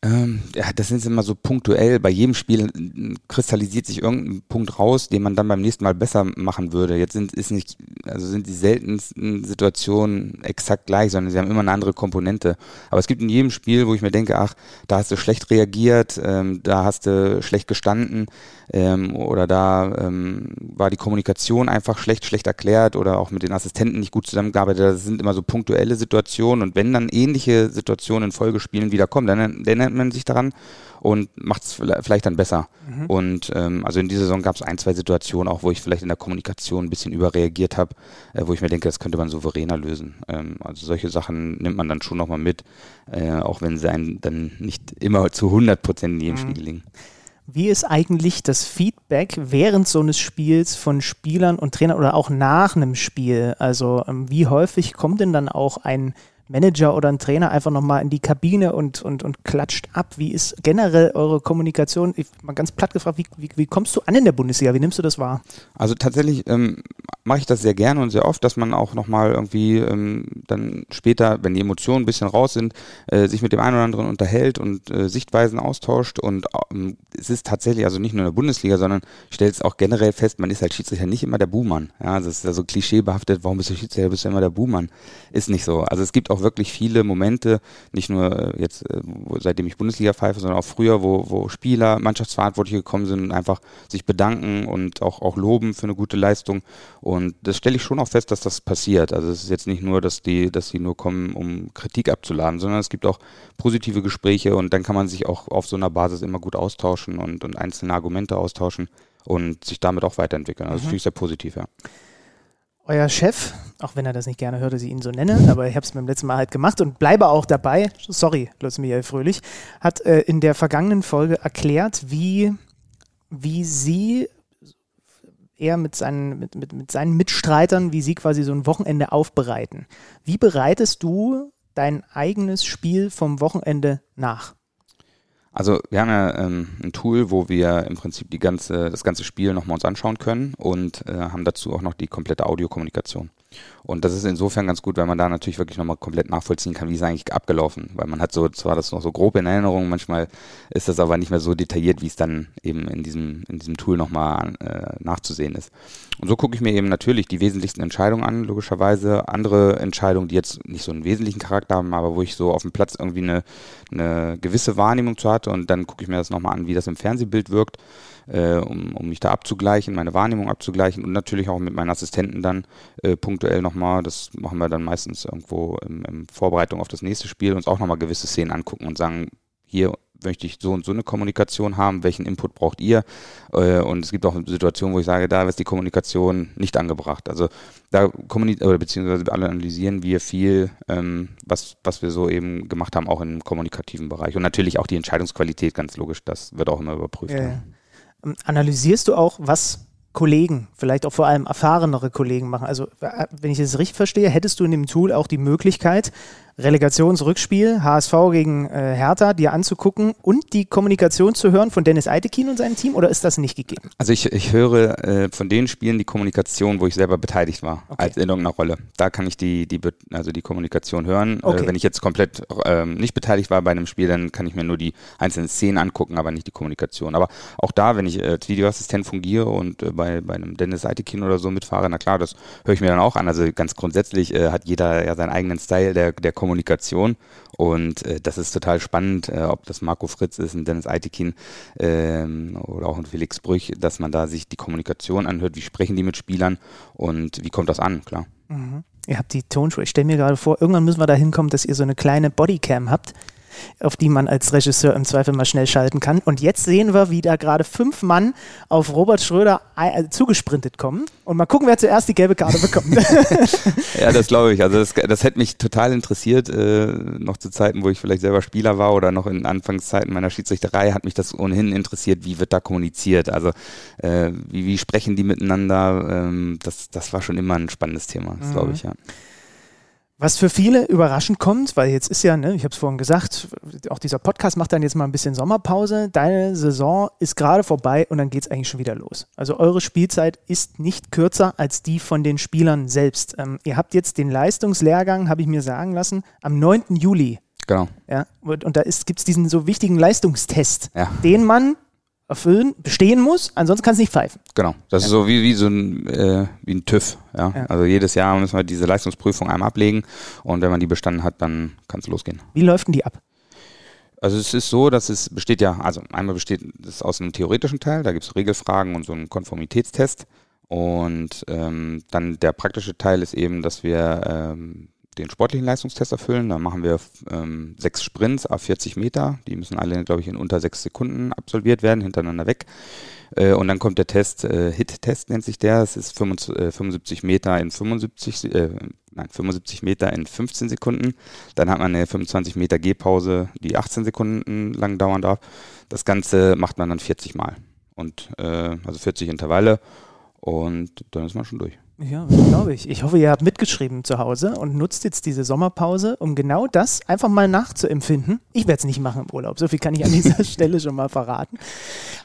Ähm, ja, das ist immer so punktuell. Bei jedem Spiel äh, kristallisiert sich irgendein Punkt raus, den man dann beim nächsten Mal besser machen würde. Jetzt sind, ist nicht, also sind die seltensten Situationen exakt gleich, sondern sie haben immer eine andere Komponente. Aber es gibt in jedem Spiel, wo ich mir denke, ach, da hast du schlecht reagiert, ähm, da hast du schlecht gestanden ähm, oder da ähm, war die Kommunikation einfach schlecht, schlecht erklärt oder auch mit den Assistenten nicht gut zusammengearbeitet. Das sind immer so punktuelle Situationen und wenn dann ähnliche Situationen in Folgespielen wieder kommen, dann, dann man sich daran und macht es vielleicht dann besser. Mhm. Und ähm, also in dieser Saison gab es ein, zwei Situationen auch, wo ich vielleicht in der Kommunikation ein bisschen überreagiert habe, äh, wo ich mir denke, das könnte man souveräner lösen. Ähm, also solche Sachen nimmt man dann schon nochmal mit, äh, auch wenn sie einen dann nicht immer zu 100 Prozent in jedem mhm. Spiel gelingen. Wie ist eigentlich das Feedback während so eines Spiels von Spielern und Trainern oder auch nach einem Spiel? Also ähm, wie häufig kommt denn dann auch ein Manager oder ein Trainer einfach nochmal in die Kabine und, und, und klatscht ab? Wie ist generell eure Kommunikation? Ich mal ganz platt gefragt, wie, wie, wie kommst du an in der Bundesliga? Wie nimmst du das wahr? Also tatsächlich ähm, mache ich das sehr gerne und sehr oft, dass man auch nochmal irgendwie ähm, dann später, wenn die Emotionen ein bisschen raus sind, äh, sich mit dem einen oder anderen unterhält und äh, Sichtweisen austauscht. Und ähm, es ist tatsächlich, also nicht nur in der Bundesliga, sondern ich es auch generell fest, man ist als Schiedsrichter nicht immer der Buhmann. Ja, das ist ja so klischeebehaftet, warum bist du Schiedsrichter, bist du immer der Buhmann? Ist nicht so. Also es gibt auch auch wirklich viele Momente, nicht nur äh, jetzt, äh, seitdem ich Bundesliga pfeife, sondern auch früher, wo, wo Spieler, Mannschaftsverantwortliche gekommen sind und einfach sich bedanken und auch, auch loben für eine gute Leistung. Und das stelle ich schon auch fest, dass das passiert. Also es ist jetzt nicht nur, dass die, dass die nur kommen, um Kritik abzuladen, sondern es gibt auch positive Gespräche und dann kann man sich auch auf so einer Basis immer gut austauschen und, und einzelne Argumente austauschen und sich damit auch weiterentwickeln. Also mhm. das finde ich sehr positiv, ja. Euer Chef, auch wenn er das nicht gerne hört, dass ich ihn so nenne, aber ich habe es beim letzten Mal halt gemacht und bleibe auch dabei, sorry, Lutz Michael Fröhlich, hat äh, in der vergangenen Folge erklärt, wie, wie sie er mit seinen, mit, mit, mit seinen Mitstreitern, wie sie quasi so ein Wochenende aufbereiten. Wie bereitest du dein eigenes Spiel vom Wochenende nach? Also wir haben ja ähm, ein Tool, wo wir im Prinzip die ganze, das ganze Spiel nochmal uns anschauen können und äh, haben dazu auch noch die komplette Audiokommunikation. Und das ist insofern ganz gut, weil man da natürlich wirklich nochmal komplett nachvollziehen kann, wie ist eigentlich abgelaufen. Weil man hat so, zwar das noch so grob in Erinnerung, manchmal ist das aber nicht mehr so detailliert, wie es dann eben in diesem, in diesem Tool nochmal äh, nachzusehen ist. Und so gucke ich mir eben natürlich die wesentlichsten Entscheidungen an, logischerweise. Andere Entscheidungen, die jetzt nicht so einen wesentlichen Charakter haben, aber wo ich so auf dem Platz irgendwie eine, eine gewisse Wahrnehmung zu hatte und dann gucke ich mir das nochmal an, wie das im Fernsehbild wirkt äh, um, um mich da abzugleichen, meine Wahrnehmung abzugleichen und natürlich auch mit meinen Assistenten dann äh, punktuell nochmal, das machen wir dann meistens irgendwo in, in Vorbereitung auf das nächste Spiel, uns auch nochmal gewisse Szenen angucken und sagen, hier möchte ich so und so eine Kommunikation haben, welchen Input braucht ihr? Äh, und es gibt auch Situationen, wo ich sage, da ist die Kommunikation nicht angebracht. Also da kommunizieren oder beziehungsweise analysieren wir viel, ähm, was, was wir so eben gemacht haben, auch im kommunikativen Bereich. Und natürlich auch die Entscheidungsqualität, ganz logisch, das wird auch immer überprüft. Ja, ja. Ähm, analysierst du auch, was Kollegen, vielleicht auch vor allem erfahrenere Kollegen machen? Also, wenn ich das richtig verstehe, hättest du in dem Tool auch die Möglichkeit, Relegationsrückspiel, HSV gegen äh, Hertha, dir anzugucken und die Kommunikation zu hören von Dennis Eitekin und seinem Team oder ist das nicht gegeben? Also ich, ich höre äh, von den Spielen die Kommunikation, wo ich selber beteiligt war, okay. als in irgendeiner Rolle. Da kann ich die, die, also die Kommunikation hören. Äh, okay. Äh, wenn ich jetzt komplett ähm, nicht beteiligt war bei einem Spiel, dann kann ich mir nur die einzelnen Szenen angucken, aber nicht die Kommunikation. Aber auch da, wenn ich äh, als Videoassistent fungiere und äh, bei, bei einem Dennis Eitekin oder so mitfahre, na klar, das höre ich mir dann auch an. Also ganz grundsätzlich hat jeder ja seinen eigenen Style der, der Kommunikation Kommunikation. Und äh, das ist total spannend, äh, ob das Marco Fritz ist, ein Dennis Eitekin ähm, oder auch ein Felix Brüch, dass man da sich die Kommunikation anhört, wie sprechen die mit Spielern und wie kommt das an, klar. Mhm. Ihr habt die Tonschuhe. Ich stelle mir gerade vor, irgendwann müssen wir da hinkommen, dass ihr so eine kleine Bodycam habt, auf die man als Regisseur im Zweifel mal schnell schalten kann. Und jetzt sehen wir, wie da gerade fünf Mann auf Robert Schröder äh, zugesprintet kommen. Und mal gucken, wer zuerst die gelbe Karte bekommt. ja, das glaube ich. Also das, das hätte mich total interessiert, äh, noch zu Zeiten, wo ich vielleicht selber Spieler war oder noch in Anfangszeiten meiner Schiedsrichterei, hat mich das ohnehin interessiert, wie wird da kommuniziert. Also äh, wie, wie sprechen die miteinander? Ähm, das, das war schon immer ein spannendes Thema, das glaube ich, ja. Was für viele überraschend kommt, weil jetzt ist ja, ne, ich habe es vorhin gesagt, auch dieser Podcast macht dann jetzt mal ein bisschen Sommerpause. Deine Saison ist gerade vorbei und dann geht es eigentlich schon wieder los. Also eure Spielzeit ist nicht kürzer als die von den Spielern selbst. Ähm, ihr habt jetzt den Leistungslehrgang, habe ich mir sagen lassen, am 9. Juli Genau. Ja, und, und da gibt es diesen so wichtigen Leistungstest, Ja. den man erfüllen, bestehen muss, ansonsten kannst du nicht pfeifen. Genau. Das ist so wie, wie so ein, äh, wie ein TÜV. Ja? Ja. Also jedes Jahr müssen wir diese Leistungsprüfung einmal ablegen und wenn man die bestanden hat, dann kann es losgehen. Wie läuft denn die ab? Also es ist so, dass es besteht ja, also einmal besteht es aus einem theoretischen Teil, da gibt es Regelfragen und so einen Konformitätstest. Und ähm, dann der praktische Teil ist eben, dass wir ähm, den sportlichen Leistungstest erfüllen. Da machen wir ähm, sechs Sprints a 40 Meter. Die müssen alle, glaube ich, in unter sechs Sekunden absolviert werden, hintereinander weg. Äh, und dann kommt der Test, äh, Hit-Test nennt sich der. Es ist 75, äh, 75 Meter in 75, äh, nein, 75 Meter in 15 Sekunden. Dann hat man eine 25 Meter Gehpause, die 18 Sekunden lang dauern darf. Das Ganze macht man dann 40 Mal. Und äh, also 40 Intervalle und dann ist man schon durch. Ja, glaube ich. Ich hoffe, ihr habt mitgeschrieben zu Hause und nutzt jetzt diese Sommerpause, um genau das einfach mal nachzuempfinden. Ich werde es nicht machen im Urlaub, so viel kann ich an dieser Stelle schon mal verraten.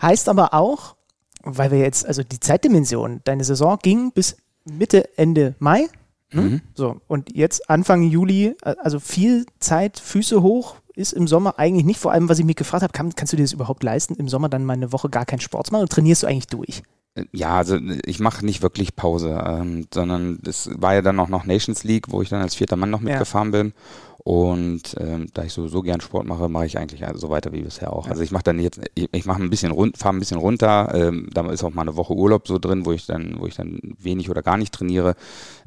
Heißt aber auch, weil wir jetzt, also die Zeitdimension, deine Saison ging bis Mitte, Ende Mai. Ne? Mhm. So, und jetzt Anfang Juli, also viel Zeit, Füße hoch, ist im Sommer eigentlich nicht. Vor allem, was ich mich gefragt habe, kann, kannst du dir das überhaupt leisten, im Sommer dann mal eine Woche gar keinen Sport zu machen und trainierst du eigentlich durch? Ja, also ich mache nicht wirklich Pause, ähm, sondern es war ja dann auch noch Nations League, wo ich dann als vierter Mann noch mitgefahren bin. Und ähm, da ich sowieso gern Sport mache, mache ich eigentlich so weiter wie bisher auch. Ja. Also ich mache dann jetzt, ich, ich mache ein bisschen rund, fahre ein bisschen runter. Ähm, da ist auch mal eine Woche Urlaub so drin, wo ich dann, wo ich dann wenig oder gar nicht trainiere.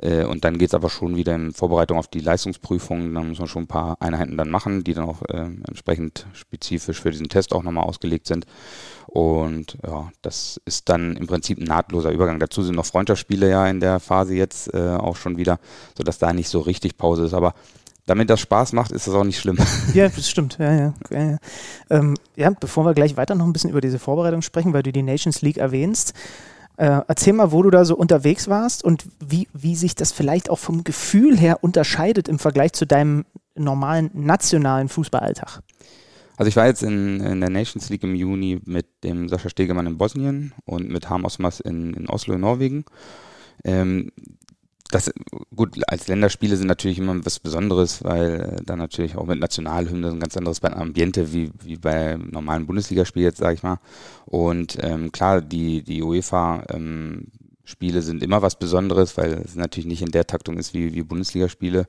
Äh, und dann geht's aber schon wieder in Vorbereitung auf die Leistungsprüfung. Dann muss man schon ein paar Einheiten dann machen, die dann auch äh, entsprechend spezifisch für diesen Test auch nochmal ausgelegt sind. Und ja, das ist dann im Prinzip ein nahtloser Übergang. Dazu sind noch Freundschaftsspiele ja in der Phase jetzt äh, auch schon wieder, sodass da nicht so richtig Pause ist. Aber damit das Spaß macht, ist das auch nicht schlimm. Ja, das stimmt. Ja, ja. Ja, ja. Ähm, ja, bevor wir gleich weiter noch ein bisschen über diese Vorbereitung sprechen, weil du die Nations League erwähnst, äh, erzähl mal, wo du da so unterwegs warst und wie, wie sich das vielleicht auch vom Gefühl her unterscheidet im Vergleich zu deinem normalen nationalen Fußballalltag. Also ich war jetzt in, in der Nations League im Juni mit dem Sascha Stegemann in Bosnien und mit Harm Osmas in, in Oslo in Norwegen. Ähm, das, gut, als Länderspiele sind natürlich immer was Besonderes, weil äh, da natürlich auch mit Nationalhymne ein ganz anderes Ambiente wie, wie bei normalen Bundesligaspielen jetzt, sage ich mal. Und ähm, klar, die, die UEFA ähm, Spiele sind immer was Besonderes, weil es natürlich nicht in der Taktung ist wie, wie Bundesligaspiele.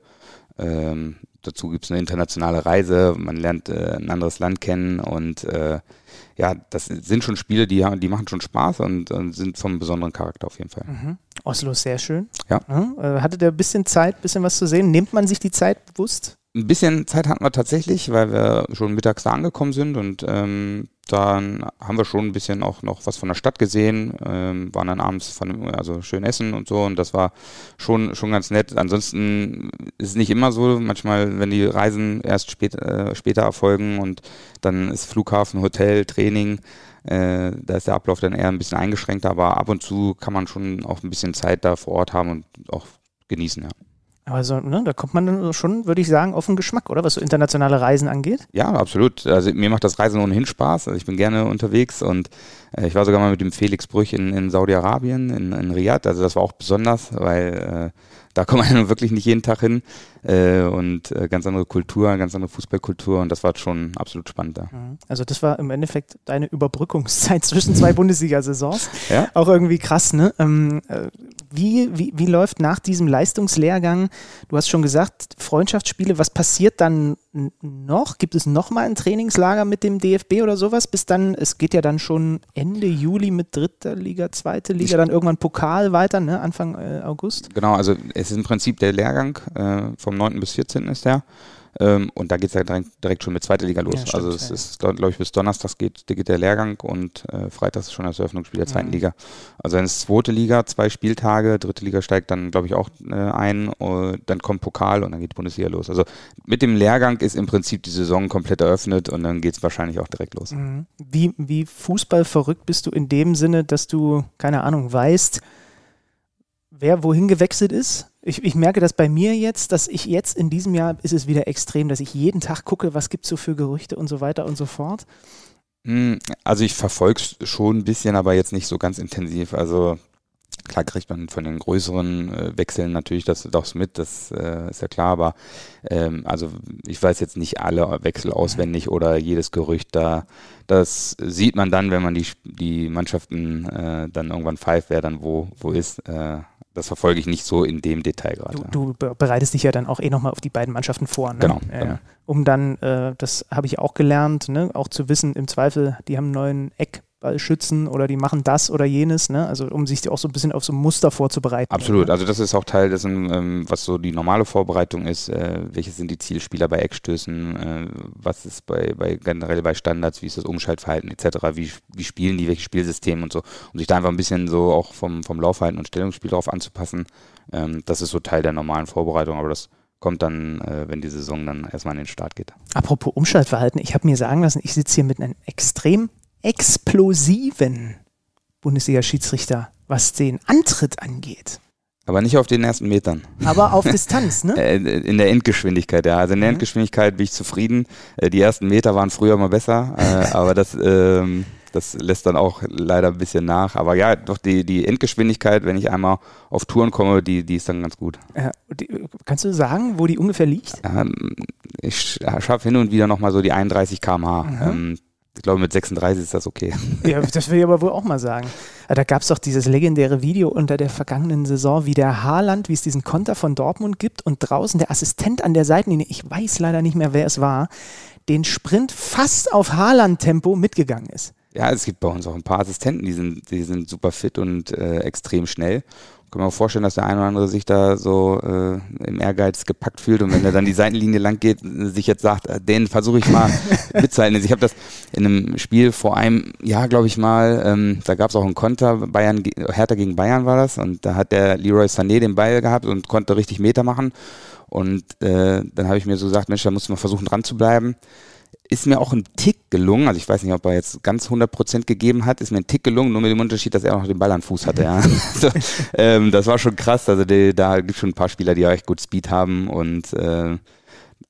Ähm, dazu gibt es eine internationale Reise, man lernt äh, ein anderes Land kennen und äh, ja, das sind schon Spiele, die, die machen schon Spaß und, und sind vom besonderen Charakter auf jeden Fall. Mhm. Oslo ist sehr schön. Ja. Äh, Hattet ihr ein bisschen Zeit, ein bisschen was zu sehen? Nimmt man sich die Zeit bewusst? Ein bisschen Zeit hatten wir tatsächlich, weil wir schon mittags da angekommen sind und ähm, dann haben wir schon ein bisschen auch noch was von der Stadt gesehen, ähm, waren dann abends von, also schön essen und so und das war schon, schon ganz nett. Ansonsten ist es nicht immer so, manchmal, wenn die Reisen erst spät, äh, später erfolgen und dann ist Flughafen, Hotel, Training, äh, da ist der Ablauf dann eher ein bisschen eingeschränkter, aber ab und zu kann man schon auch ein bisschen Zeit da vor Ort haben und auch genießen, ja. Also, ne, da kommt man dann schon, würde ich sagen, auf den Geschmack, oder? Was so internationale Reisen angeht. Ja, absolut. Also mir macht das Reisen ohnehin Spaß. Also ich bin gerne unterwegs und äh, ich war sogar mal mit dem Felix Brüch in, in Saudi-Arabien, in, in Riyadh. Also das war auch besonders, weil äh, da kommt man ja wirklich nicht jeden Tag hin äh, und äh, ganz andere Kultur, ganz andere Fußballkultur und das war schon absolut spannend da. Also das war im Endeffekt deine Überbrückungszeit zwischen zwei Bundesliga-Saisons. Ja? Auch irgendwie krass, ne? Ähm, äh, wie, wie, wie läuft nach diesem Leistungslehrgang, du hast schon gesagt, Freundschaftsspiele, was passiert dann noch? Gibt es nochmal ein Trainingslager mit dem DFB oder sowas? Bis dann, es geht ja dann schon Ende Juli mit dritter Liga, zweite Liga, dann irgendwann Pokal weiter, ne? Anfang äh, August. Genau, also es ist im Prinzip der Lehrgang, äh, vom 9. bis 14. ist der. Ähm, und da geht es ja direkt, direkt schon mit zweiter Liga los. Ja, stimmt, also es ja, ist, glaube ich, bis Donnerstags geht, geht der Lehrgang und äh, Freitags ist schon das Eröffnungsspiel der zweiten Mhm. Liga. Also dann ist zweite Liga, zwei Spieltage, dritte Liga steigt dann, glaube ich, auch äh, ein, äh, dann kommt Pokal und dann geht die Bundesliga los. Also mit dem Lehrgang ist im Prinzip die Saison komplett eröffnet und dann geht es wahrscheinlich auch direkt los. Mhm. Wie, wie Fußballverrückt bist du in dem Sinne, dass du, keine Ahnung, weißt, wer wohin gewechselt ist? Ich, ich merke das bei mir jetzt, dass ich jetzt in diesem Jahr ist es wieder extrem, dass ich jeden Tag gucke, was gibt es so für Gerüchte und so weiter und so fort. Hm, Also ich verfolge es schon ein bisschen, aber jetzt nicht so ganz intensiv. Also Klar kriegt man von den größeren äh, Wechseln natürlich das, das mit, das äh, ist ja klar, aber ähm, also ich weiß jetzt nicht alle Wechsel auswendig oder jedes Gerücht da. Das sieht man dann, wenn man die, die Mannschaften äh, dann irgendwann pfeift, wer dann wo, wo ist. Äh, das verfolge ich nicht so in dem Detail gerade. Du, du, bereitest dich ja dann auch eh nochmal auf die beiden Mannschaften vor. Ne? Genau, äh, genau. Um dann, äh, das habe ich auch gelernt, ne? auch zu wissen, im Zweifel, die haben einen neuen Eckballschützen oder die machen das oder jenes, ne? also um sich auch so ein bisschen auf so ein Muster vorzubereiten. Absolut, Ne? also das ist auch Teil dessen, ähm, was so die normale Vorbereitung ist. Äh, welche sind die Zielspieler bei Eckstößen? Äh, was ist bei, bei generell bei Standards? Wie ist das Umschaltverhalten etc.? Wie, wie spielen die? Welche Spielsysteme und so? Um sich da einfach ein bisschen so auch vom, vom Laufverhalten und Stellungsspiel drauf anzupassen. Ähm, das ist so Teil der normalen Vorbereitung, aber das kommt dann, äh, wenn die Saison dann erstmal in den Start geht. Apropos Umschaltverhalten, ich habe mir sagen lassen, ich sitze hier mit einem extrem explosiven Bundesliga-Schiedsrichter, was den Antritt angeht. Aber nicht auf den ersten Metern. Aber auf Distanz, ne? Äh, in der Endgeschwindigkeit, ja. Also in der Mhm. Endgeschwindigkeit bin ich zufrieden. Äh, Die ersten Meter waren früher mal besser, äh, aber das, ähm, das lässt dann auch leider ein bisschen nach. Aber ja, doch die, die Endgeschwindigkeit, wenn ich einmal auf Touren komme, die, die ist dann ganz gut. Ja, die, kannst du sagen, wo die ungefähr liegt? Ähm, ich schaffe hin und wieder nochmal so die 31 km/h. Mhm. Ähm, ich glaube, mit 36 ist das okay. Ja, das will ich aber wohl auch mal sagen. Ah, Da gab es doch dieses legendäre Video unter der vergangenen Saison, wie der Haaland, wie es diesen Konter von Dortmund gibt und draußen der Assistent an der Seitenlinie, ich weiß leider nicht mehr, wer es war, den Sprint fast auf Haaland-Tempo mitgegangen ist. Ja, es gibt bei uns auch ein paar Assistenten, die sind, die sind super fit und äh, extrem schnell. Kann man auch vorstellen, dass der eine oder andere sich da so äh, im Ehrgeiz gepackt fühlt. Und wenn er dann die Seitenlinie lang geht, sich jetzt sagt, äh, den versuche ich mal mitzuhalten. Also ich habe das in einem Spiel vor einem Jahr, glaube ich mal, ähm, da gab es auch einen Konter, Bayern, Hertha gegen Bayern war das. Und da hat der Leroy Sané den Ball gehabt und konnte richtig Meter machen. Und äh, dann habe ich mir so gesagt, Mensch, da muss man versuchen dran zu bleiben ist mir auch ein Tick gelungen, also ich weiß nicht, ob er jetzt ganz 100% gegeben hat, ist mir ein Tick gelungen, nur mit dem Unterschied, dass er auch noch den Ball am Fuß hatte. Ja. also, ähm, das war schon krass, also die, da gibt es schon ein paar Spieler, die auch echt gut Speed haben und äh,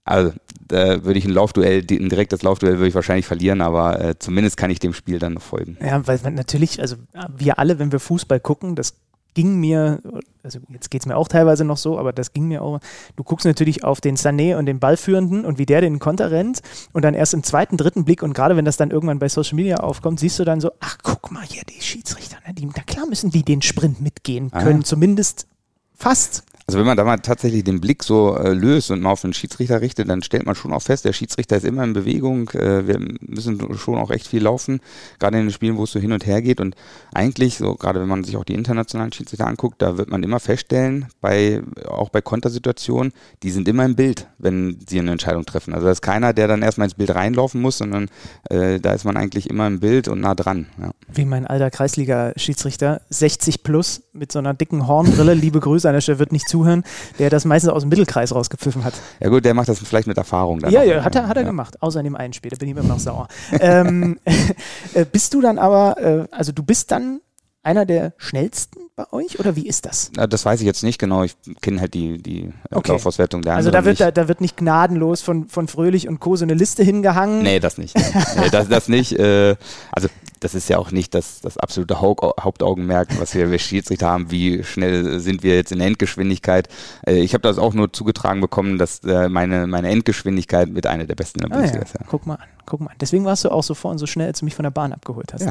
also da würde ich ein Laufduell, ein direktes Laufduell würde ich wahrscheinlich verlieren, aber äh, zumindest kann ich dem Spiel dann noch folgen. Ja, weil natürlich, also wir alle, wenn wir Fußball gucken, das ging mir, also jetzt geht es mir auch teilweise noch so, aber das ging mir auch, du guckst natürlich auf den Sané und den Ballführenden und wie der den Konter rennt und dann erst im zweiten, dritten Blick und gerade wenn das dann irgendwann bei Social Media aufkommt, siehst du dann so, ach guck mal hier, die Schiedsrichter, ne, die, na klar müssen die den Sprint mitgehen Ah. können, zumindest fast. Also wenn man da mal tatsächlich den Blick so äh, löst und mal auf den Schiedsrichter richtet, dann stellt man schon auch fest, der Schiedsrichter ist immer in Bewegung. Äh, wir müssen schon auch echt viel laufen, gerade in den Spielen, wo es so hin und her geht. Und eigentlich, so gerade wenn man sich auch die internationalen Schiedsrichter anguckt, da wird man immer feststellen, bei auch bei Kontersituationen, die sind immer im Bild, wenn sie eine Entscheidung treffen. Also da ist keiner, der dann erstmal ins Bild reinlaufen muss, sondern äh, da ist man eigentlich immer im Bild und nah dran. Ja. Wie mein alter Kreisliga-Schiedsrichter, 60 plus mit so einer dicken Hornbrille, liebe Grüße an der Stelle, wird nicht zuhören, der das meistens aus dem Mittelkreis rausgepfiffen hat. ja gut, der macht das vielleicht mit Erfahrung. Dann Ja, ja, hat er, hat er Ja. gemacht. Außer in dem einen Spiel, da bin ich immer noch sauer. ähm, äh, bist du dann aber, äh, also du bist dann einer der schnellsten bei euch oder wie ist das? Na, Das weiß ich jetzt nicht genau. Ich kenne halt die, die äh, Okay. Laufauswertung der Also da anderen wird, da, da wird nicht gnadenlos von, von Fröhlich und Co. so eine Liste hingehangen. Nee, das nicht. nee, das, das nicht. Äh, also das ist ja auch nicht das, das absolute Haupt, Hauptaugenmerk, was wir bei Schiedsrichter haben, wie schnell sind wir jetzt in der Endgeschwindigkeit. Äh, ich habe das auch nur zugetragen bekommen, dass äh, meine, meine Endgeschwindigkeit mit einer der besten in der Ah, Bundesliga ja. ist. Ja. Guck mal an, guck mal an. Deswegen warst du auch so vorhin so schnell, als du mich von der Bahn abgeholt hast.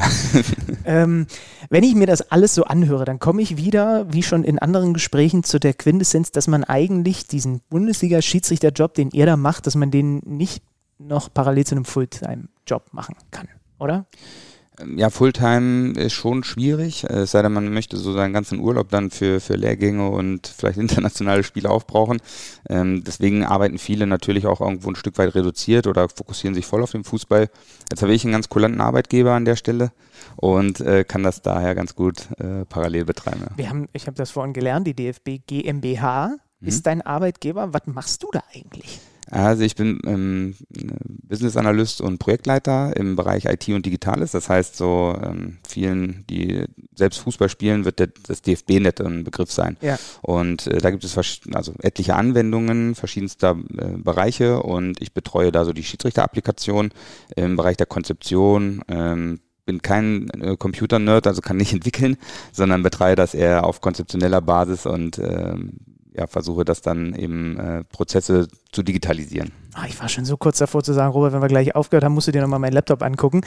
ähm, wenn ich mir das alles so anhöre, dann komme ich wieder, wie schon in anderen Gesprächen, zu der Quintessenz, dass man eigentlich diesen Bundesliga-Schiedsrichterjob, den ihr da macht, dass man den nicht noch parallel zu einem Fulltime-Job machen kann, oder? Ja, Fulltime ist schon schwierig, äh, es sei denn, man möchte so seinen ganzen Urlaub dann für, für Lehrgänge und vielleicht internationale Spiele aufbrauchen. Ähm, deswegen arbeiten viele natürlich auch irgendwo ein Stück weit reduziert oder fokussieren sich voll auf den Fußball. Jetzt habe ich einen ganz kulanten Arbeitgeber an der Stelle und äh, kann das daher ganz gut äh, parallel betreiben. Ja. Wir haben, ich habe das vorhin gelernt, die DFB GmbH ist dein Arbeitgeber. Was machst du da eigentlich? Also ich bin ähm, Business Analyst und Projektleiter im Bereich IT und Digitales. Das heißt, so ähm, vielen, die selbst Fußball spielen, wird der, das DFB-Net ein Begriff sein. Ja. Und äh, da gibt es also etliche Anwendungen verschiedenster äh, Bereiche und ich betreue da so die Schiedsrichter-Applikation im Bereich der Konzeption, ähm, bin kein äh, Computer-Nerd, also kann nicht entwickeln, sondern betreibe das eher auf konzeptioneller Basis und ähm, ja, versuche das dann eben äh, Prozesse zu digitalisieren. Ah, ich war schon so kurz davor zu sagen, Robert, wenn wir gleich aufgehört haben, musst du dir nochmal meinen Laptop angucken.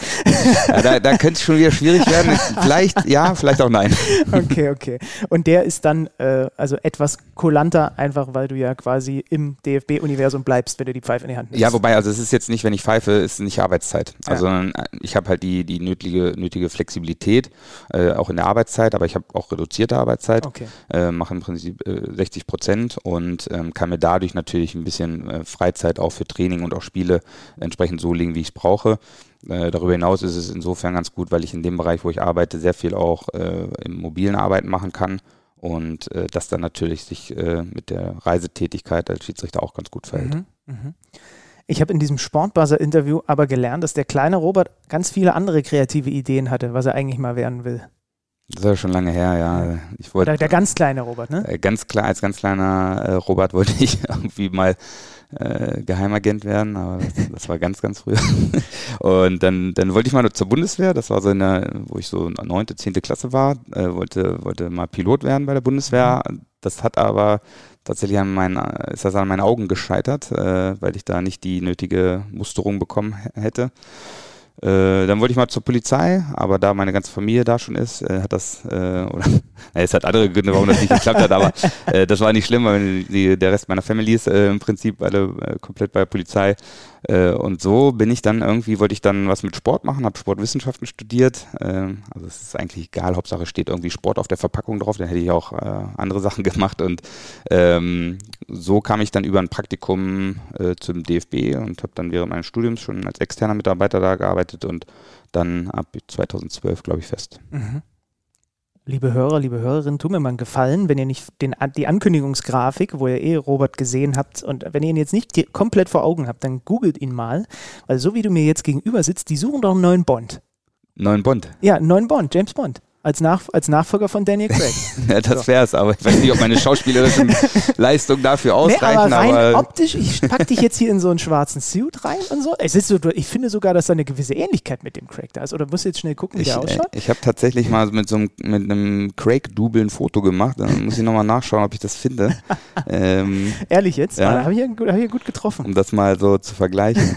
Ja, da, da könnte es schon wieder schwierig werden. Vielleicht ja, vielleicht auch nein. Okay, okay. Und der ist dann äh, also etwas kulanter, einfach weil du ja quasi im DFB-Universum bleibst, wenn du die Pfeife in die Hand nimmst. Ja, wobei, also es ist jetzt nicht, wenn ich pfeife, ist nicht Arbeitszeit. Also ja. ich habe halt die, die nötige, nötige Flexibilität, äh, auch in der Arbeitszeit, aber ich habe auch reduzierte Arbeitszeit, okay. äh, mache im Prinzip 60 Prozent und ähm, kann mir dadurch natürlich ein bisschen äh, Freizeit auch für Training und auch Spiele entsprechend so legen, wie ich es brauche. Äh, darüber hinaus ist es insofern ganz gut, weil ich in dem Bereich, wo ich arbeite, sehr viel auch äh, im mobilen Arbeiten machen kann und äh, das dann natürlich sich äh, mit der Reisetätigkeit als Schiedsrichter auch ganz gut verhält. Mhm, mh. Ich habe in diesem Sportbuzzer-Interview aber gelernt, dass der kleine Robert ganz viele andere kreative Ideen hatte, was er eigentlich mal werden will. Das ist ja schon lange her, ja. Ich wollte, der, der ganz kleine Robert, ne? Äh, ganz klar, als ganz kleiner äh, Robert wollte ich irgendwie mal äh, Geheimagent werden, aber das, das, war ganz, ganz früh. Und dann, dann wollte ich mal zur Bundeswehr, das war so in der, wo ich so neunte, zehnte Klasse war, äh, wollte, wollte mal Pilot werden bei der Bundeswehr. Das hat aber tatsächlich an meinen, ist das an meinen Augen gescheitert, äh, weil ich da nicht die nötige Musterung bekommen hätte. Äh, dann wollte ich mal zur Polizei, aber da meine ganze Familie da schon ist, äh, hat das, äh, oder na, es hat andere Gründe, warum das nicht geklappt hat, aber äh, das war nicht schlimm, weil die, der Rest meiner Familie ist äh, im Prinzip alle äh, komplett bei der Polizei. Äh, und so bin ich dann irgendwie, wollte ich dann was mit Sport machen, habe Sportwissenschaften studiert. Äh, also es ist eigentlich egal, Hauptsache steht irgendwie Sport auf der Verpackung drauf, dann hätte ich auch äh, andere Sachen gemacht. Und ähm, so kam ich dann über ein Praktikum äh, zum DFB und habe dann während meines Studiums schon als externer Mitarbeiter da gearbeitet und dann ab 2012, glaube ich, fest. Mhm liebe Hörer, liebe Hörerinnen, tut mir mal einen Gefallen, wenn ihr nicht den, die Ankündigungsgrafik, wo ihr eh Robert gesehen habt, und wenn ihr ihn jetzt nicht komplett vor Augen habt, dann googelt ihn mal, weil so wie du mir jetzt gegenüber sitzt, die suchen doch einen neuen Bond. Neuen Bond? Ja, einen neuen Bond, James Bond als, Nach als Nachfolger von Daniel Craig. ja, das wäre es, aber ich weiß nicht, ob meine schauspielerischen Leistungen dafür ausreichen. Nee, aber rein aber optisch, ich pack dich jetzt hier in so einen schwarzen Suit rein und so. Ich, so, ich finde sogar, dass da eine gewisse Ähnlichkeit mit dem Craig da ist. Oder musst du jetzt schnell gucken, wie ich, der ausschaut? Ich habe tatsächlich mal mit so einem, mit einem Craig-Double ein Foto gemacht. Dann muss ich nochmal nachschauen, ob ich das finde. ähm, Ehrlich jetzt? Ja. Ah, habe ich, hab ich gut getroffen. Um das mal so zu vergleichen.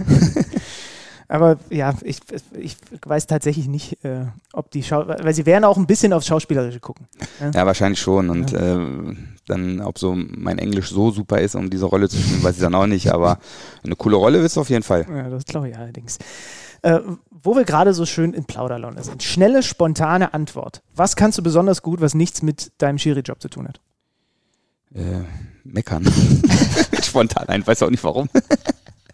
Aber ja, ich, ich weiß tatsächlich nicht, äh, ob die Schau weil sie werden auch ein bisschen aufs Schauspielerische gucken. Ja, ja wahrscheinlich schon. Und ja. äh, dann, ob so mein Englisch so super ist, um diese Rolle zu spielen, weiß ich dann auch nicht. Aber eine coole Rolle ist es auf jeden Fall. Ja, das glaube ich allerdings. Äh, wo wir gerade so schön in Plauderlaune sind. Schnelle, spontane Antwort. Was kannst du besonders gut, was nichts mit deinem Schiri-Job zu tun hat? Äh, meckern. Spontan, nein, weiß auch nicht warum.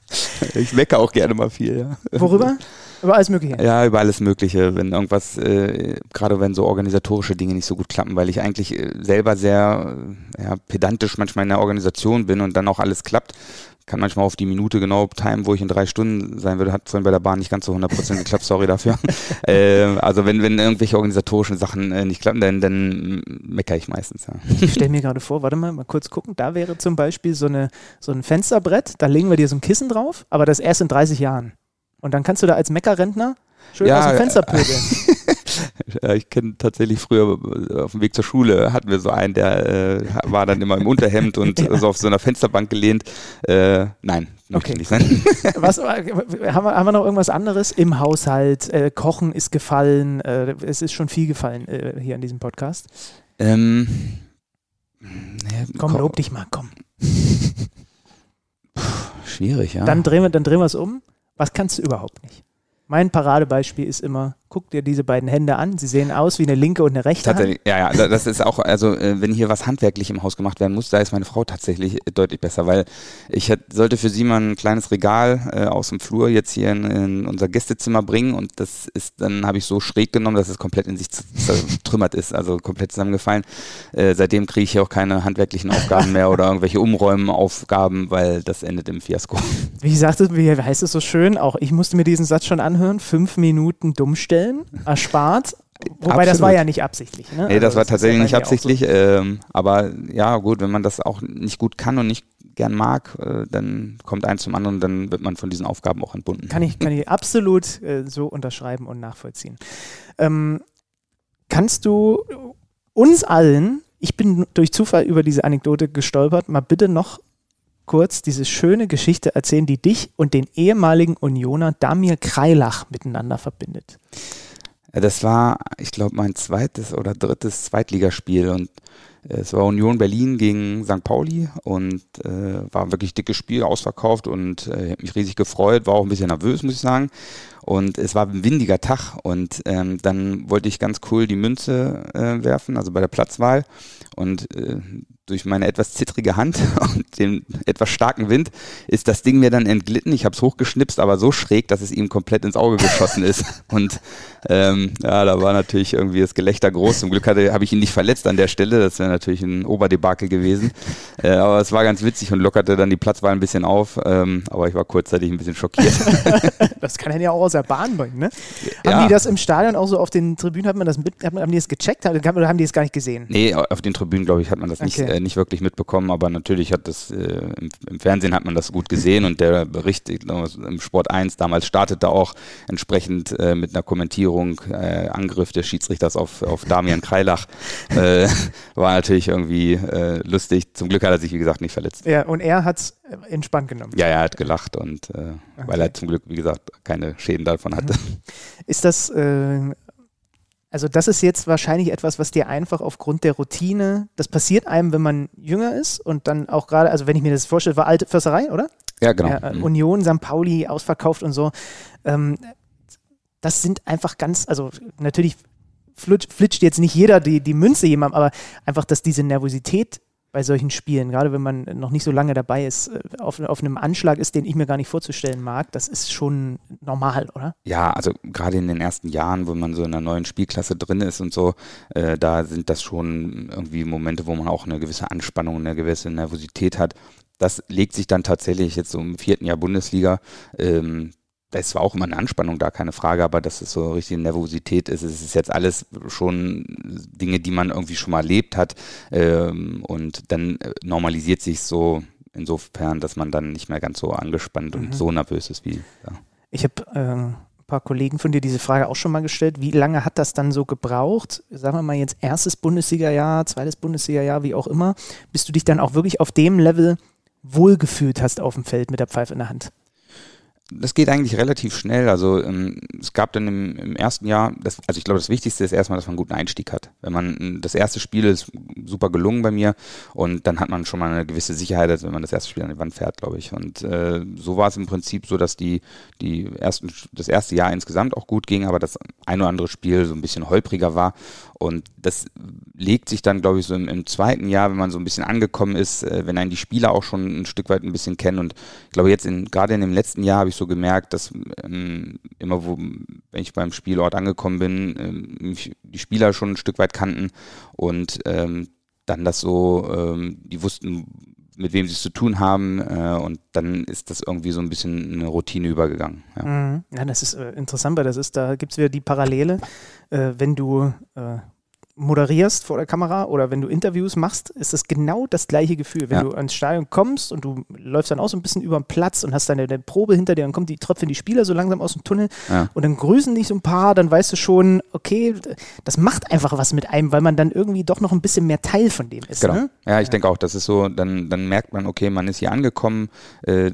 Ich meckere auch gerne mal viel, ja. Worüber? Über alles Mögliche? Ja, über alles Mögliche. Wenn irgendwas, äh, gerade wenn so organisatorische Dinge nicht so gut klappen, weil ich eigentlich äh, selber sehr äh, ja, pedantisch manchmal in der Organisation bin und dann auch alles klappt, kann manchmal auf die Minute genau timen, wo ich in drei Stunden sein würde. Hat vorhin bei der Bahn nicht ganz so 100% geklappt, sorry dafür. äh, also wenn, wenn irgendwelche organisatorischen Sachen äh, nicht klappen, dann, dann meckere ich meistens. Ja. Ich stelle mir gerade vor, warte mal, mal kurz gucken, da wäre zum Beispiel so, eine, so ein Fensterbrett, da legen wir dir so ein Kissen drauf, aber das erst in 30 Jahren. Und dann kannst du da als Meckerrentner schön ja, aus dem Fenster pöbeln. Ja, ich kenne tatsächlich früher äh, auf dem Weg zur Schule hatten wir so einen, der äh, war dann immer im Unterhemd und ja. so auf so einer Fensterbank gelehnt. Äh, nein, okay. nicht sein. Was, äh, haben, wir, haben wir noch irgendwas anderes im Haushalt? Äh, Kochen ist gefallen. Äh, es ist schon viel gefallen hier in diesem Podcast. Ähm, ja, komm, lob dich mal, komm. Puh, schwierig, ja. Dann drehen wir, dann drehen wir es um. Was kannst du überhaupt nicht? Mein Paradebeispiel ist immer guck dir diese beiden Hände an. Sie sehen aus wie eine linke und eine rechte Hand. Ja, ja, das ist auch, also äh, wenn hier was handwerklich im Haus gemacht werden muss, da ist meine Frau tatsächlich deutlich besser, weil ich hätte, sollte für sie mal ein kleines Regal äh, aus dem Flur jetzt hier in, in, unser Gästezimmer bringen und das ist, dann habe ich so schräg genommen, dass es komplett in sich zertrümmert ist, also komplett zusammengefallen. Äh, seitdem kriege ich hier auch keine handwerklichen Aufgaben mehr oder irgendwelche Umräumen-Aufgaben, weil das endet im Fiasko. Wie sagte, wie heißt es so schön? Auch ich musste mir diesen Satz schon anhören. Fünf Minuten dumm Stellen erspart. Wobei Absolut. das war ja nicht absichtlich. Ne? Nee, das also, war das tatsächlich nicht absichtlich. So. Ähm, aber ja, gut, wenn man das auch nicht gut kann und nicht gern mag, äh, dann kommt eins zum anderen und dann wird man von diesen Aufgaben auch entbunden. Kann ich, kann ich absolut äh, so unterschreiben und nachvollziehen. Ähm, kannst du uns allen, ich bin durch Zufall über diese Anekdote gestolpert, mal bitte noch kurz diese schöne Geschichte erzählen, die dich und den ehemaligen Unioner Damir Kreilach miteinander verbindet. Das war, ich glaube, mein zweites oder drittes Zweitligaspiel und es war Union Berlin gegen St. Pauli und äh, war ein wirklich dickes Spiel, ausverkauft und äh, mich riesig gefreut, war auch ein bisschen nervös, muss ich sagen. Und es war ein windiger Tag und ähm, dann wollte ich ganz cool die Münze äh, werfen, also bei der Platzwahl. Und äh, durch meine etwas zittrige Hand und den etwas starken Wind ist das Ding mir dann entglitten. Ich habe es hochgeschnipst, aber so schräg, dass es ihm komplett ins Auge geschossen ist. Und ähm, ja, da war natürlich irgendwie das Gelächter groß. Zum Glück habe ich ihn nicht verletzt an der Stelle. Das wäre natürlich ein Oberdebakel gewesen. Äh, aber es war ganz witzig und lockerte dann die Platzwahl ein bisschen auf. Ähm, aber ich war kurzzeitig ein bisschen schockiert. das kann er ja auch aus der Bahn bringen, ne? Ja. Haben die das im Stadion auch so auf den Tribünen, hat man das mit, haben die das gecheckt oder haben die es gar nicht gesehen? Nee, auf den Tribünen, glaube ich, hat man das okay. nicht, äh, nicht wirklich mitbekommen, aber natürlich hat das, äh, im, im, Fernsehen hat man das gut gesehen und der Bericht im Sport 1 damals startete auch entsprechend äh, mit einer Kommentierung, äh, Angriff des Schiedsrichters auf, auf Damian Kreilach, äh, war natürlich irgendwie äh, lustig. Zum Glück hat er sich, wie gesagt, nicht verletzt. Ja, und er hat es entspannt genommen. Ja, er hat gelacht und okay. weil er zum Glück, wie gesagt, keine Schäden davon hatte. Ist das also das ist jetzt wahrscheinlich etwas, was dir einfach aufgrund der Routine, das passiert einem, wenn man jünger ist und dann auch gerade, also wenn ich mir das vorstelle, war alte Försterei, oder? Ja, genau. Ja, mhm. Union, St. Pauli ausverkauft und so. Ähm, das sind einfach ganz, also natürlich flitscht jetzt nicht jeder die, die Münze jemandem, aber einfach, dass diese Nervosität bei solchen Spielen, gerade wenn man noch nicht so lange dabei ist, äh, auf, auf einem Anschlag ist, den ich mir gar nicht vorzustellen mag, das ist schon normal, oder? Ja, also gerade in den ersten Jahren, wo man so in einer neuen Spielklasse drin ist und so, äh, da sind das schon irgendwie Momente, wo man auch eine gewisse Anspannung, eine gewisse Nervosität hat. Das legt sich dann tatsächlich jetzt so im vierten Jahr Bundesliga ähm, es war auch immer eine Anspannung da, keine Frage, aber dass es so richtig Nervosität ist, es ist jetzt alles schon Dinge, die man irgendwie schon mal erlebt hat ähm, und dann äh, normalisiert sich so insofern, dass man dann nicht mehr ganz so angespannt mhm. und so nervös ist wie. Ja. Ich habe äh, ein paar Kollegen von dir diese Frage auch schon mal gestellt. Wie lange hat das dann so gebraucht? Sagen wir mal jetzt erstes Bundesliga-Jahr, zweites Bundesliga-Jahr, wie auch immer, bis du dich dann auch wirklich auf dem Level wohlgefühlt hast auf dem Feld mit der Pfeife in der Hand? Das geht eigentlich relativ schnell. Also ähm, es gab dann im, im ersten Jahr, das, also ich glaube, das Wichtigste ist erstmal, dass man einen guten Einstieg hat. Wenn man das erste Spiel ist super gelungen bei mir und dann hat man schon mal eine gewisse Sicherheit, als wenn man das erste Spiel an die Wand fährt, glaube ich. Und äh, so war es im Prinzip so, dass die, die ersten, das erste Jahr insgesamt auch gut ging, aber das ein oder andere Spiel so ein bisschen holpriger war. Und das legt sich dann, glaube ich, so im, im, zweiten Jahr, wenn man so ein bisschen angekommen ist, äh, wenn einen die Spieler auch schon ein Stück weit ein bisschen kennen. Und ich glaube, jetzt in, gerade in dem letzten Jahr habe ich so gemerkt, dass ähm, immer, wo, wenn ich beim Spielort angekommen bin, ähm, mich die Spieler schon ein Stück weit kannten und ähm, dann das so, ähm, die wussten, mit wem sie es zu tun haben äh, und dann ist das irgendwie so ein bisschen eine Routine übergegangen. Ja, mhm. ja das ist äh, interessant, weil das ist, da gibt es wieder die Parallele, äh, wenn du äh, moderierst vor der Kamera oder wenn du Interviews machst, ist das genau das gleiche Gefühl. Wenn ja. du ans Stadion kommst und du läufst dann auch so ein bisschen über den Platz und hast deine, deine Probe hinter dir, dann kommen die tröpfeln die Spieler so langsam aus dem Tunnel ja. und dann grüßen dich so ein paar, dann weißt du schon, okay, das macht einfach was mit einem, weil man dann irgendwie doch noch ein bisschen mehr Teil von dem ist. Genau. Ne? Ja, ich ja. denke auch, das ist so, dann, dann merkt man, okay, man ist hier angekommen, äh,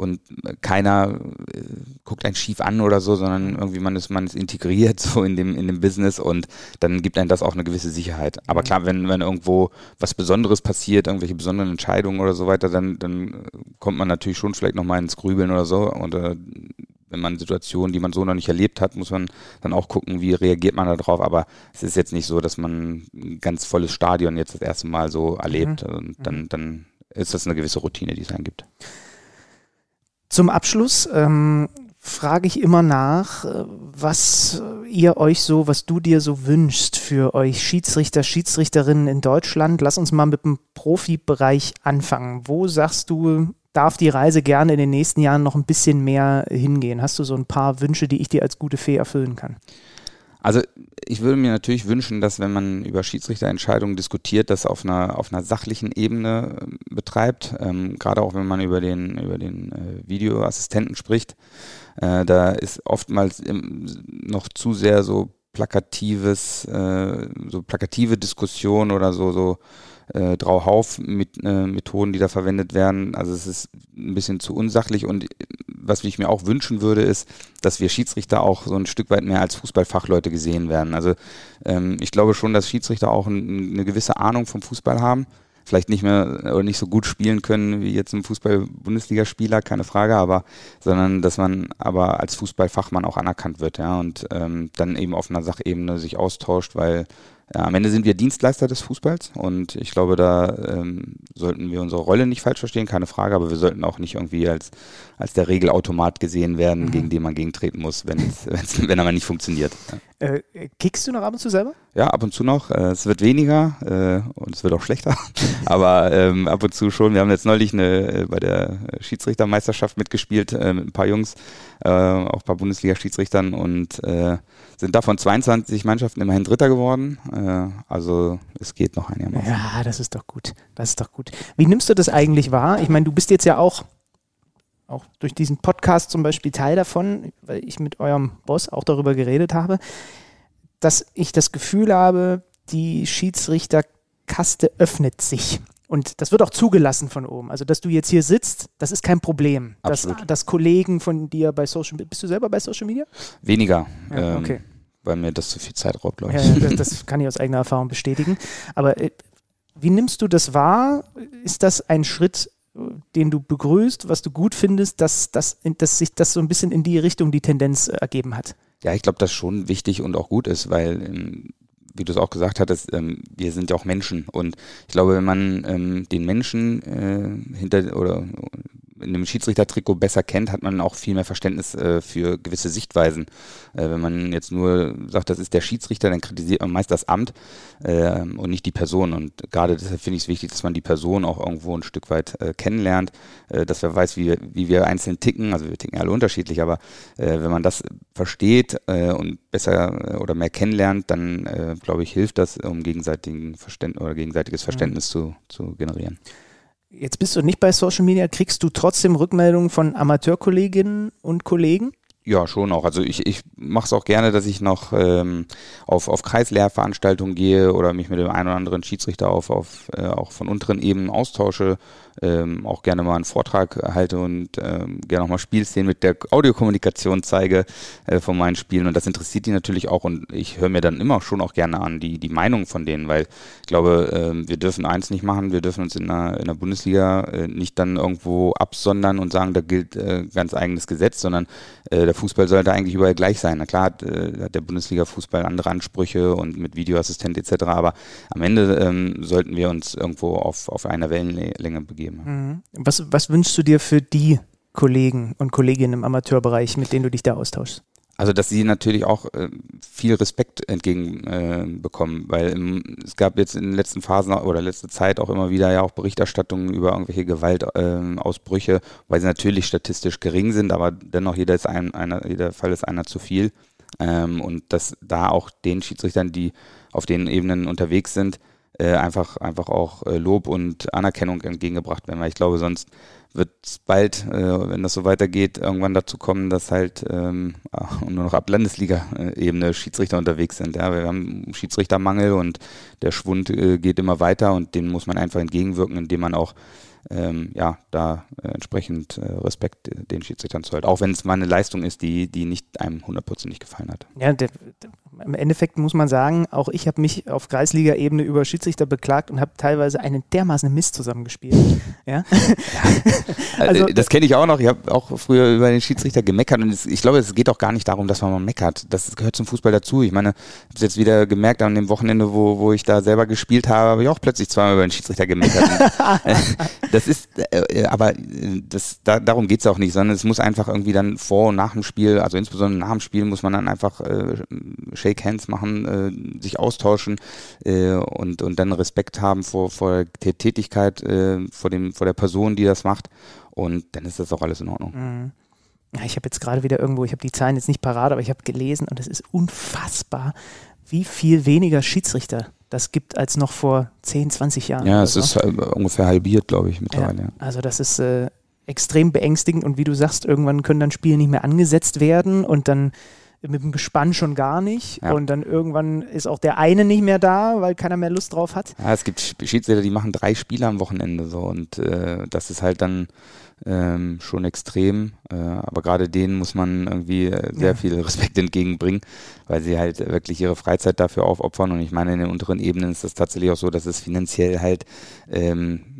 und keiner äh, guckt einen schief an oder so, sondern irgendwie man ist, man ist integriert so in dem, in dem Business und dann gibt einem das auch eine gewisse Sicherheit. Aber klar, wenn, wenn irgendwo was Besonderes passiert, irgendwelche besonderen Entscheidungen oder so weiter, dann, dann kommt man natürlich schon vielleicht nochmal ins Grübeln oder so und äh, wenn man Situationen, die man so noch nicht erlebt hat, muss man dann auch gucken, wie reagiert man darauf. Aber es ist jetzt nicht so, dass man ein ganz volles Stadion jetzt das erste Mal so erlebt. Mhm. Und dann, dann ist das eine gewisse Routine, die es einem gibt. Zum Abschluss ähm, frage ich immer nach, äh, was ihr euch so, was du dir so wünschst für euch Schiedsrichter, Schiedsrichterinnen in Deutschland. Lass uns mal mit dem Profibereich anfangen. Wo sagst du, darf die Reise gerne in den nächsten Jahren noch ein bisschen mehr hingehen? Hast du so ein paar Wünsche, die ich dir als gute Fee erfüllen kann? Also ich würde mir natürlich wünschen, dass wenn man über Schiedsrichterentscheidungen diskutiert, das auf einer, auf einer sachlichen Ebene äh, betreibt. Ähm, Gerade auch wenn man über den, über den äh, Videoassistenten spricht. Äh, da ist oftmals im, noch zu sehr so plakatives, äh, so plakative Diskussion oder so, so äh, Drauhauf mit äh, Methoden, die da verwendet werden. Also es ist ein bisschen zu unsachlich und was ich mir auch wünschen würde, ist, dass wir Schiedsrichter auch so ein Stück weit mehr als Fußballfachleute gesehen werden. Also ähm, ich glaube schon, dass Schiedsrichter auch ein, eine gewisse Ahnung vom Fußball haben vielleicht nicht mehr oder nicht so gut spielen können wie jetzt ein Fußball-Bundesligaspieler, keine Frage, aber sondern dass man aber als Fußballfachmann auch anerkannt wird, ja, und ähm, dann eben auf einer Sachebene sich austauscht, weil ja, am Ende sind wir Dienstleister des Fußballs und ich glaube, da ähm, sollten wir unsere Rolle nicht falsch verstehen, keine Frage, aber wir sollten auch nicht irgendwie als, als der Regelautomat gesehen werden, mhm. gegen den man gegentreten muss, wenn's, wenn's, wenn er mal nicht funktioniert. Ja. Äh, kickst du noch ab und zu selber? Ja, ab und zu noch. Äh, es wird weniger äh, und es wird auch schlechter, aber ähm, ab und zu schon. Wir haben jetzt neulich eine, äh, bei der Schiedsrichtermeisterschaft mitgespielt äh, mit ein paar Jungs, äh, auch ein paar Bundesliga-Schiedsrichtern und sind davon 22 Mannschaften immerhin Dritter geworden. Äh, also es geht noch einigermaßen. Ja, das ist doch gut. Das ist doch gut. Wie nimmst du das eigentlich wahr? Ich meine, du bist jetzt ja auch, auch durch diesen Podcast zum Beispiel Teil davon, weil ich mit eurem Boss auch darüber geredet habe, dass ich das Gefühl habe, die Schiedsrichterkaste öffnet sich. Und das wird auch zugelassen von oben. Also, dass du jetzt hier sitzt, das ist kein Problem. Dass, dass, Kollegen von dir bei Social Media, bist du selber bei Social Media? Weniger. Ja, okay. Ähm, weil mir das zu viel Zeit raubt, glaube ich. Ja, das, das, kann ich aus eigener Erfahrung bestätigen. Aber äh, wie nimmst du das wahr? Ist das ein Schritt, den du begrüßt, was du gut findest, dass, dass, dass sich das so ein bisschen in die Richtung die Tendenz äh, ergeben hat? Ja, ich glaube, dass schon wichtig und auch gut ist, weil ähm, wie du es auch gesagt hattest, ähm, wir sind ja auch Menschen. Und ich glaube, wenn man ähm, den Menschen äh, hinter oder in einem Schiedsrichtertrikot besser kennt, hat man auch viel mehr Verständnis äh, für gewisse Sichtweisen. Äh, wenn man jetzt nur sagt, das ist der Schiedsrichter, dann kritisiert man meist das Amt äh, und nicht die Person. Und gerade deshalb finde ich es wichtig, dass man die Person auch irgendwo ein Stück weit äh, kennenlernt, äh, dass man weiß, wie, wie wir einzeln ticken. Also wir ticken alle unterschiedlich, aber äh, wenn man das versteht und besser oder mehr kennenlernt, dann glaube ich, hilft das, um gegenseitigen Verständ oder gegenseitiges Verständnis mhm. zu, zu generieren. Jetzt bist du nicht bei Social Media. Kriegst du trotzdem Rückmeldungen von Amateurkolleginnen und Kollegen? Ja, schon auch. Also ich, ich mache es auch gerne, dass ich noch ähm, auf, auf Kreislehrveranstaltungen gehe oder mich mit dem einen oder anderen Schiedsrichter auf, auf äh, auch von unteren Ebenen austausche ähm, auch gerne mal einen Vortrag halte und ähm, gerne auch mal Spielszenen mit der Audiokommunikation zeige äh, von meinen Spielen. Und das interessiert die natürlich auch und ich höre mir dann immer schon auch gerne an, die, die Meinung von denen, weil ich glaube, äh, wir dürfen eins nicht machen, wir dürfen uns in der, in der Bundesliga äh, nicht dann irgendwo absondern und sagen, da gilt äh, ganz eigenes Gesetz, sondern äh, der Fußball sollte eigentlich überall gleich sein. Na klar hat, äh, hat der Bundesliga-Fußball andere Ansprüche und mit Videoassistent etc., aber am Ende ähm, sollten wir uns irgendwo auf, auf einer Wellenlänge begeben gegeben Mhm. Was, was wünschst du dir für die Kollegen und Kolleginnen im Amateurbereich, mit denen du dich da austauschst? Also, dass sie natürlich auch äh, viel Respekt entgegenbekommen, äh, weil im, es gab jetzt in den letzten Phasen oder letzte Zeit auch immer wieder ja auch Berichterstattungen über irgendwelche Gewaltausbrüche, äh, weil sie natürlich statistisch gering sind, aber dennoch jeder ist ein, einer, jeder Fall ist einer zu viel. Ähm, und dass da auch den Schiedsrichtern, die auf den Ebenen unterwegs sind, äh, einfach, einfach auch äh, Lob und Anerkennung entgegengebracht werden, weil ich glaube, sonst wird es bald, äh, wenn das so weitergeht, irgendwann dazu kommen, dass halt ähm, nur noch ab Landesliga-Ebene Schiedsrichter unterwegs sind. Ja, wir haben Schiedsrichtermangel und der Schwund äh, geht immer weiter und dem muss man einfach entgegenwirken, indem man auch ähm, ja, da äh, entsprechend äh, Respekt den Schiedsrichtern zollt. Auch wenn es mal eine Leistung ist, die, die nicht einem hundertprozentig gefallen hat. Ja, der, der, im Endeffekt muss man sagen, auch ich habe mich auf Kreisliga-Ebene über Schiedsrichter beklagt und habe teilweise einen dermaßen Mist zusammengespielt. ja? ja. also, das kenne ich auch noch. Ich habe auch früher über den Schiedsrichter gemeckert und ich glaube, es geht auch gar nicht darum, dass man mal meckert. Das gehört zum Fußball dazu. Ich meine, ich habe es jetzt wieder gemerkt an dem Wochenende, wo, wo ich da selber gespielt habe, habe ich auch plötzlich zweimal über den Schiedsrichter gemeckert. das ist, äh, aber das, da, darum geht es auch nicht, sondern es muss einfach irgendwie dann vor und nach dem Spiel, also insbesondere nach dem Spiel, muss man dann einfach äh, Shake Hands machen, äh, sich austauschen äh, und, und dann Respekt haben vor, vor der Tätigkeit, äh, vor, dem, vor der Person, die das macht. Und dann ist das auch alles in Ordnung. Mhm. ich habe jetzt gerade wieder irgendwo, ich habe die Zahlen jetzt nicht parat, aber ich habe gelesen und es ist unfassbar, wie viel weniger Schiedsrichter das gibt als noch vor 10, 20 Jahren. Ja, es so. ist ungefähr halbiert, glaube ich, mittlerweile. Ja, also das ist äh, extrem beängstigend und wie du sagst, irgendwann können dann Spiele nicht mehr angesetzt werden und dann mit dem Gespann schon gar nicht. Ja. Und dann irgendwann ist auch der eine nicht mehr da, weil keiner mehr Lust drauf hat. Ja, es gibt Schiedsrichter, die machen drei Spiele am Wochenende so und äh, das ist halt dann ähm, schon extrem. Äh, aber gerade denen muss man irgendwie äh, sehr ja. viel Respekt entgegenbringen, weil sie halt wirklich ihre Freizeit dafür aufopfern. Und ich meine, in den unteren Ebenen ist das tatsächlich auch so, dass es finanziell halt ähm,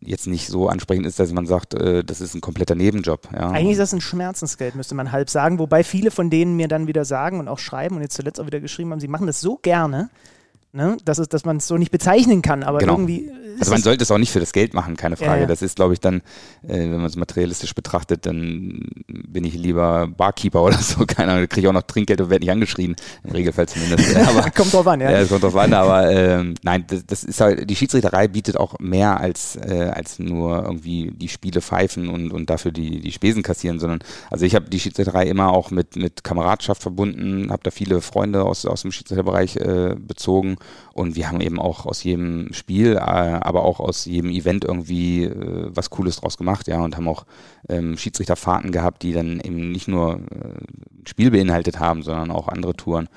jetzt nicht so ansprechend ist, dass man sagt, äh, das ist ein kompletter Nebenjob. Ja. Eigentlich ist das ein Schmerzensgeld, müsste man halb sagen. Wobei viele von denen mir dann wieder sagen und auch schreiben und jetzt zuletzt auch wieder geschrieben haben, sie machen das so gerne, Ne? Das ist, dass man es so nicht bezeichnen kann, aber genau. irgendwie. Also man sollte es auch nicht für das Geld machen, keine Frage. Ja, ja. Das ist, glaube ich, dann, äh, wenn man es materialistisch betrachtet, dann bin ich lieber Barkeeper oder so. Keine Ahnung, kriege ich auch noch Trinkgeld und werde nicht angeschrien. Im Regelfall zumindest. aber, kommt drauf an, ja. Ja, kommt drauf an, aber ähm, nein, das, das, ist halt, die Schiedsrichterei bietet auch mehr als, äh, als nur irgendwie die Spiele pfeifen und, und dafür die, die Spesen kassieren, sondern also ich habe die Schiedsrichterei immer auch mit, mit Kameradschaft verbunden, habe da viele Freunde aus, aus dem Schiedsrichterbereich äh, bezogen und wir haben eben auch aus jedem Spiel, äh, aber auch aus jedem Event irgendwie äh, was Cooles draus gemacht, ja, und haben auch ähm, Schiedsrichterfahrten gehabt, die dann eben nicht nur äh, Spiel beinhaltet haben, sondern auch andere Touren.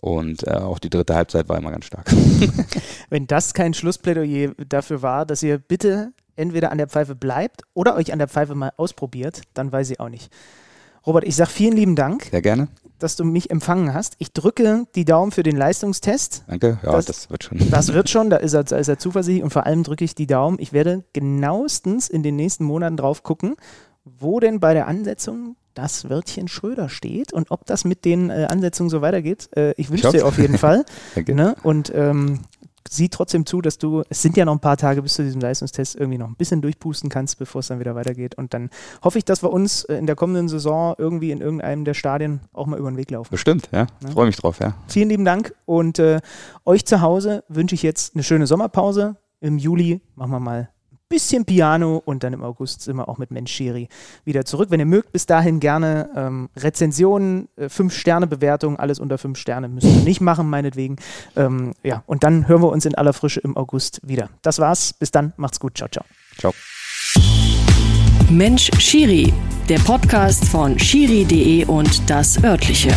Und äh, auch die dritte Halbzeit war immer ganz stark. Wenn das kein Schlussplädoyer dafür war, dass ihr bitte entweder an der Pfeife bleibt oder euch an der Pfeife mal ausprobiert, dann weiß ich auch nicht. Robert, ich sage vielen lieben Dank. Sehr gerne dass du mich empfangen hast. Ich drücke die Daumen für den Leistungstest. Danke, ja, das, das wird schon. Das wird schon, da ist er, da ist er zuversichtlich und vor allem drücke ich die Daumen. Ich werde genauestens in den nächsten Monaten drauf gucken, wo denn bei der Ansetzung das Wörtchen Schröder steht und ob das mit den äh, Ansetzungen so weitergeht. Äh, ich wünsche dir auf jeden Fall. ne? Und ähm, sieh trotzdem zu, dass du, es sind ja noch ein paar Tage bis zu diesem Leistungstest, irgendwie noch ein bisschen durchpusten kannst, bevor es dann wieder weitergeht. Und dann hoffe ich, dass wir uns äh, in der kommenden Saison irgendwie in irgendeinem der Stadien auch mal über den Weg laufen. Bestimmt, ja. ja. Freue mich drauf, ja. Vielen lieben Dank und äh, euch zu Hause wünsche ich jetzt eine schöne Sommerpause. Im Juli machen wir mal bisschen Piano und dann im August sind wir auch mit Mensch Schiri wieder zurück. Wenn ihr mögt, bis dahin gerne ähm, Rezensionen, äh, 5-Sterne-Bewertungen, alles unter 5 Sterne müsst ihr nicht machen, meinetwegen. Ähm, ja, und dann hören wir uns in aller Frische im August wieder. Das war's. Bis dann. Macht's gut. Ciao, ciao. Ciao. Mensch Schiri, der Podcast von Schiri.de und das örtliche.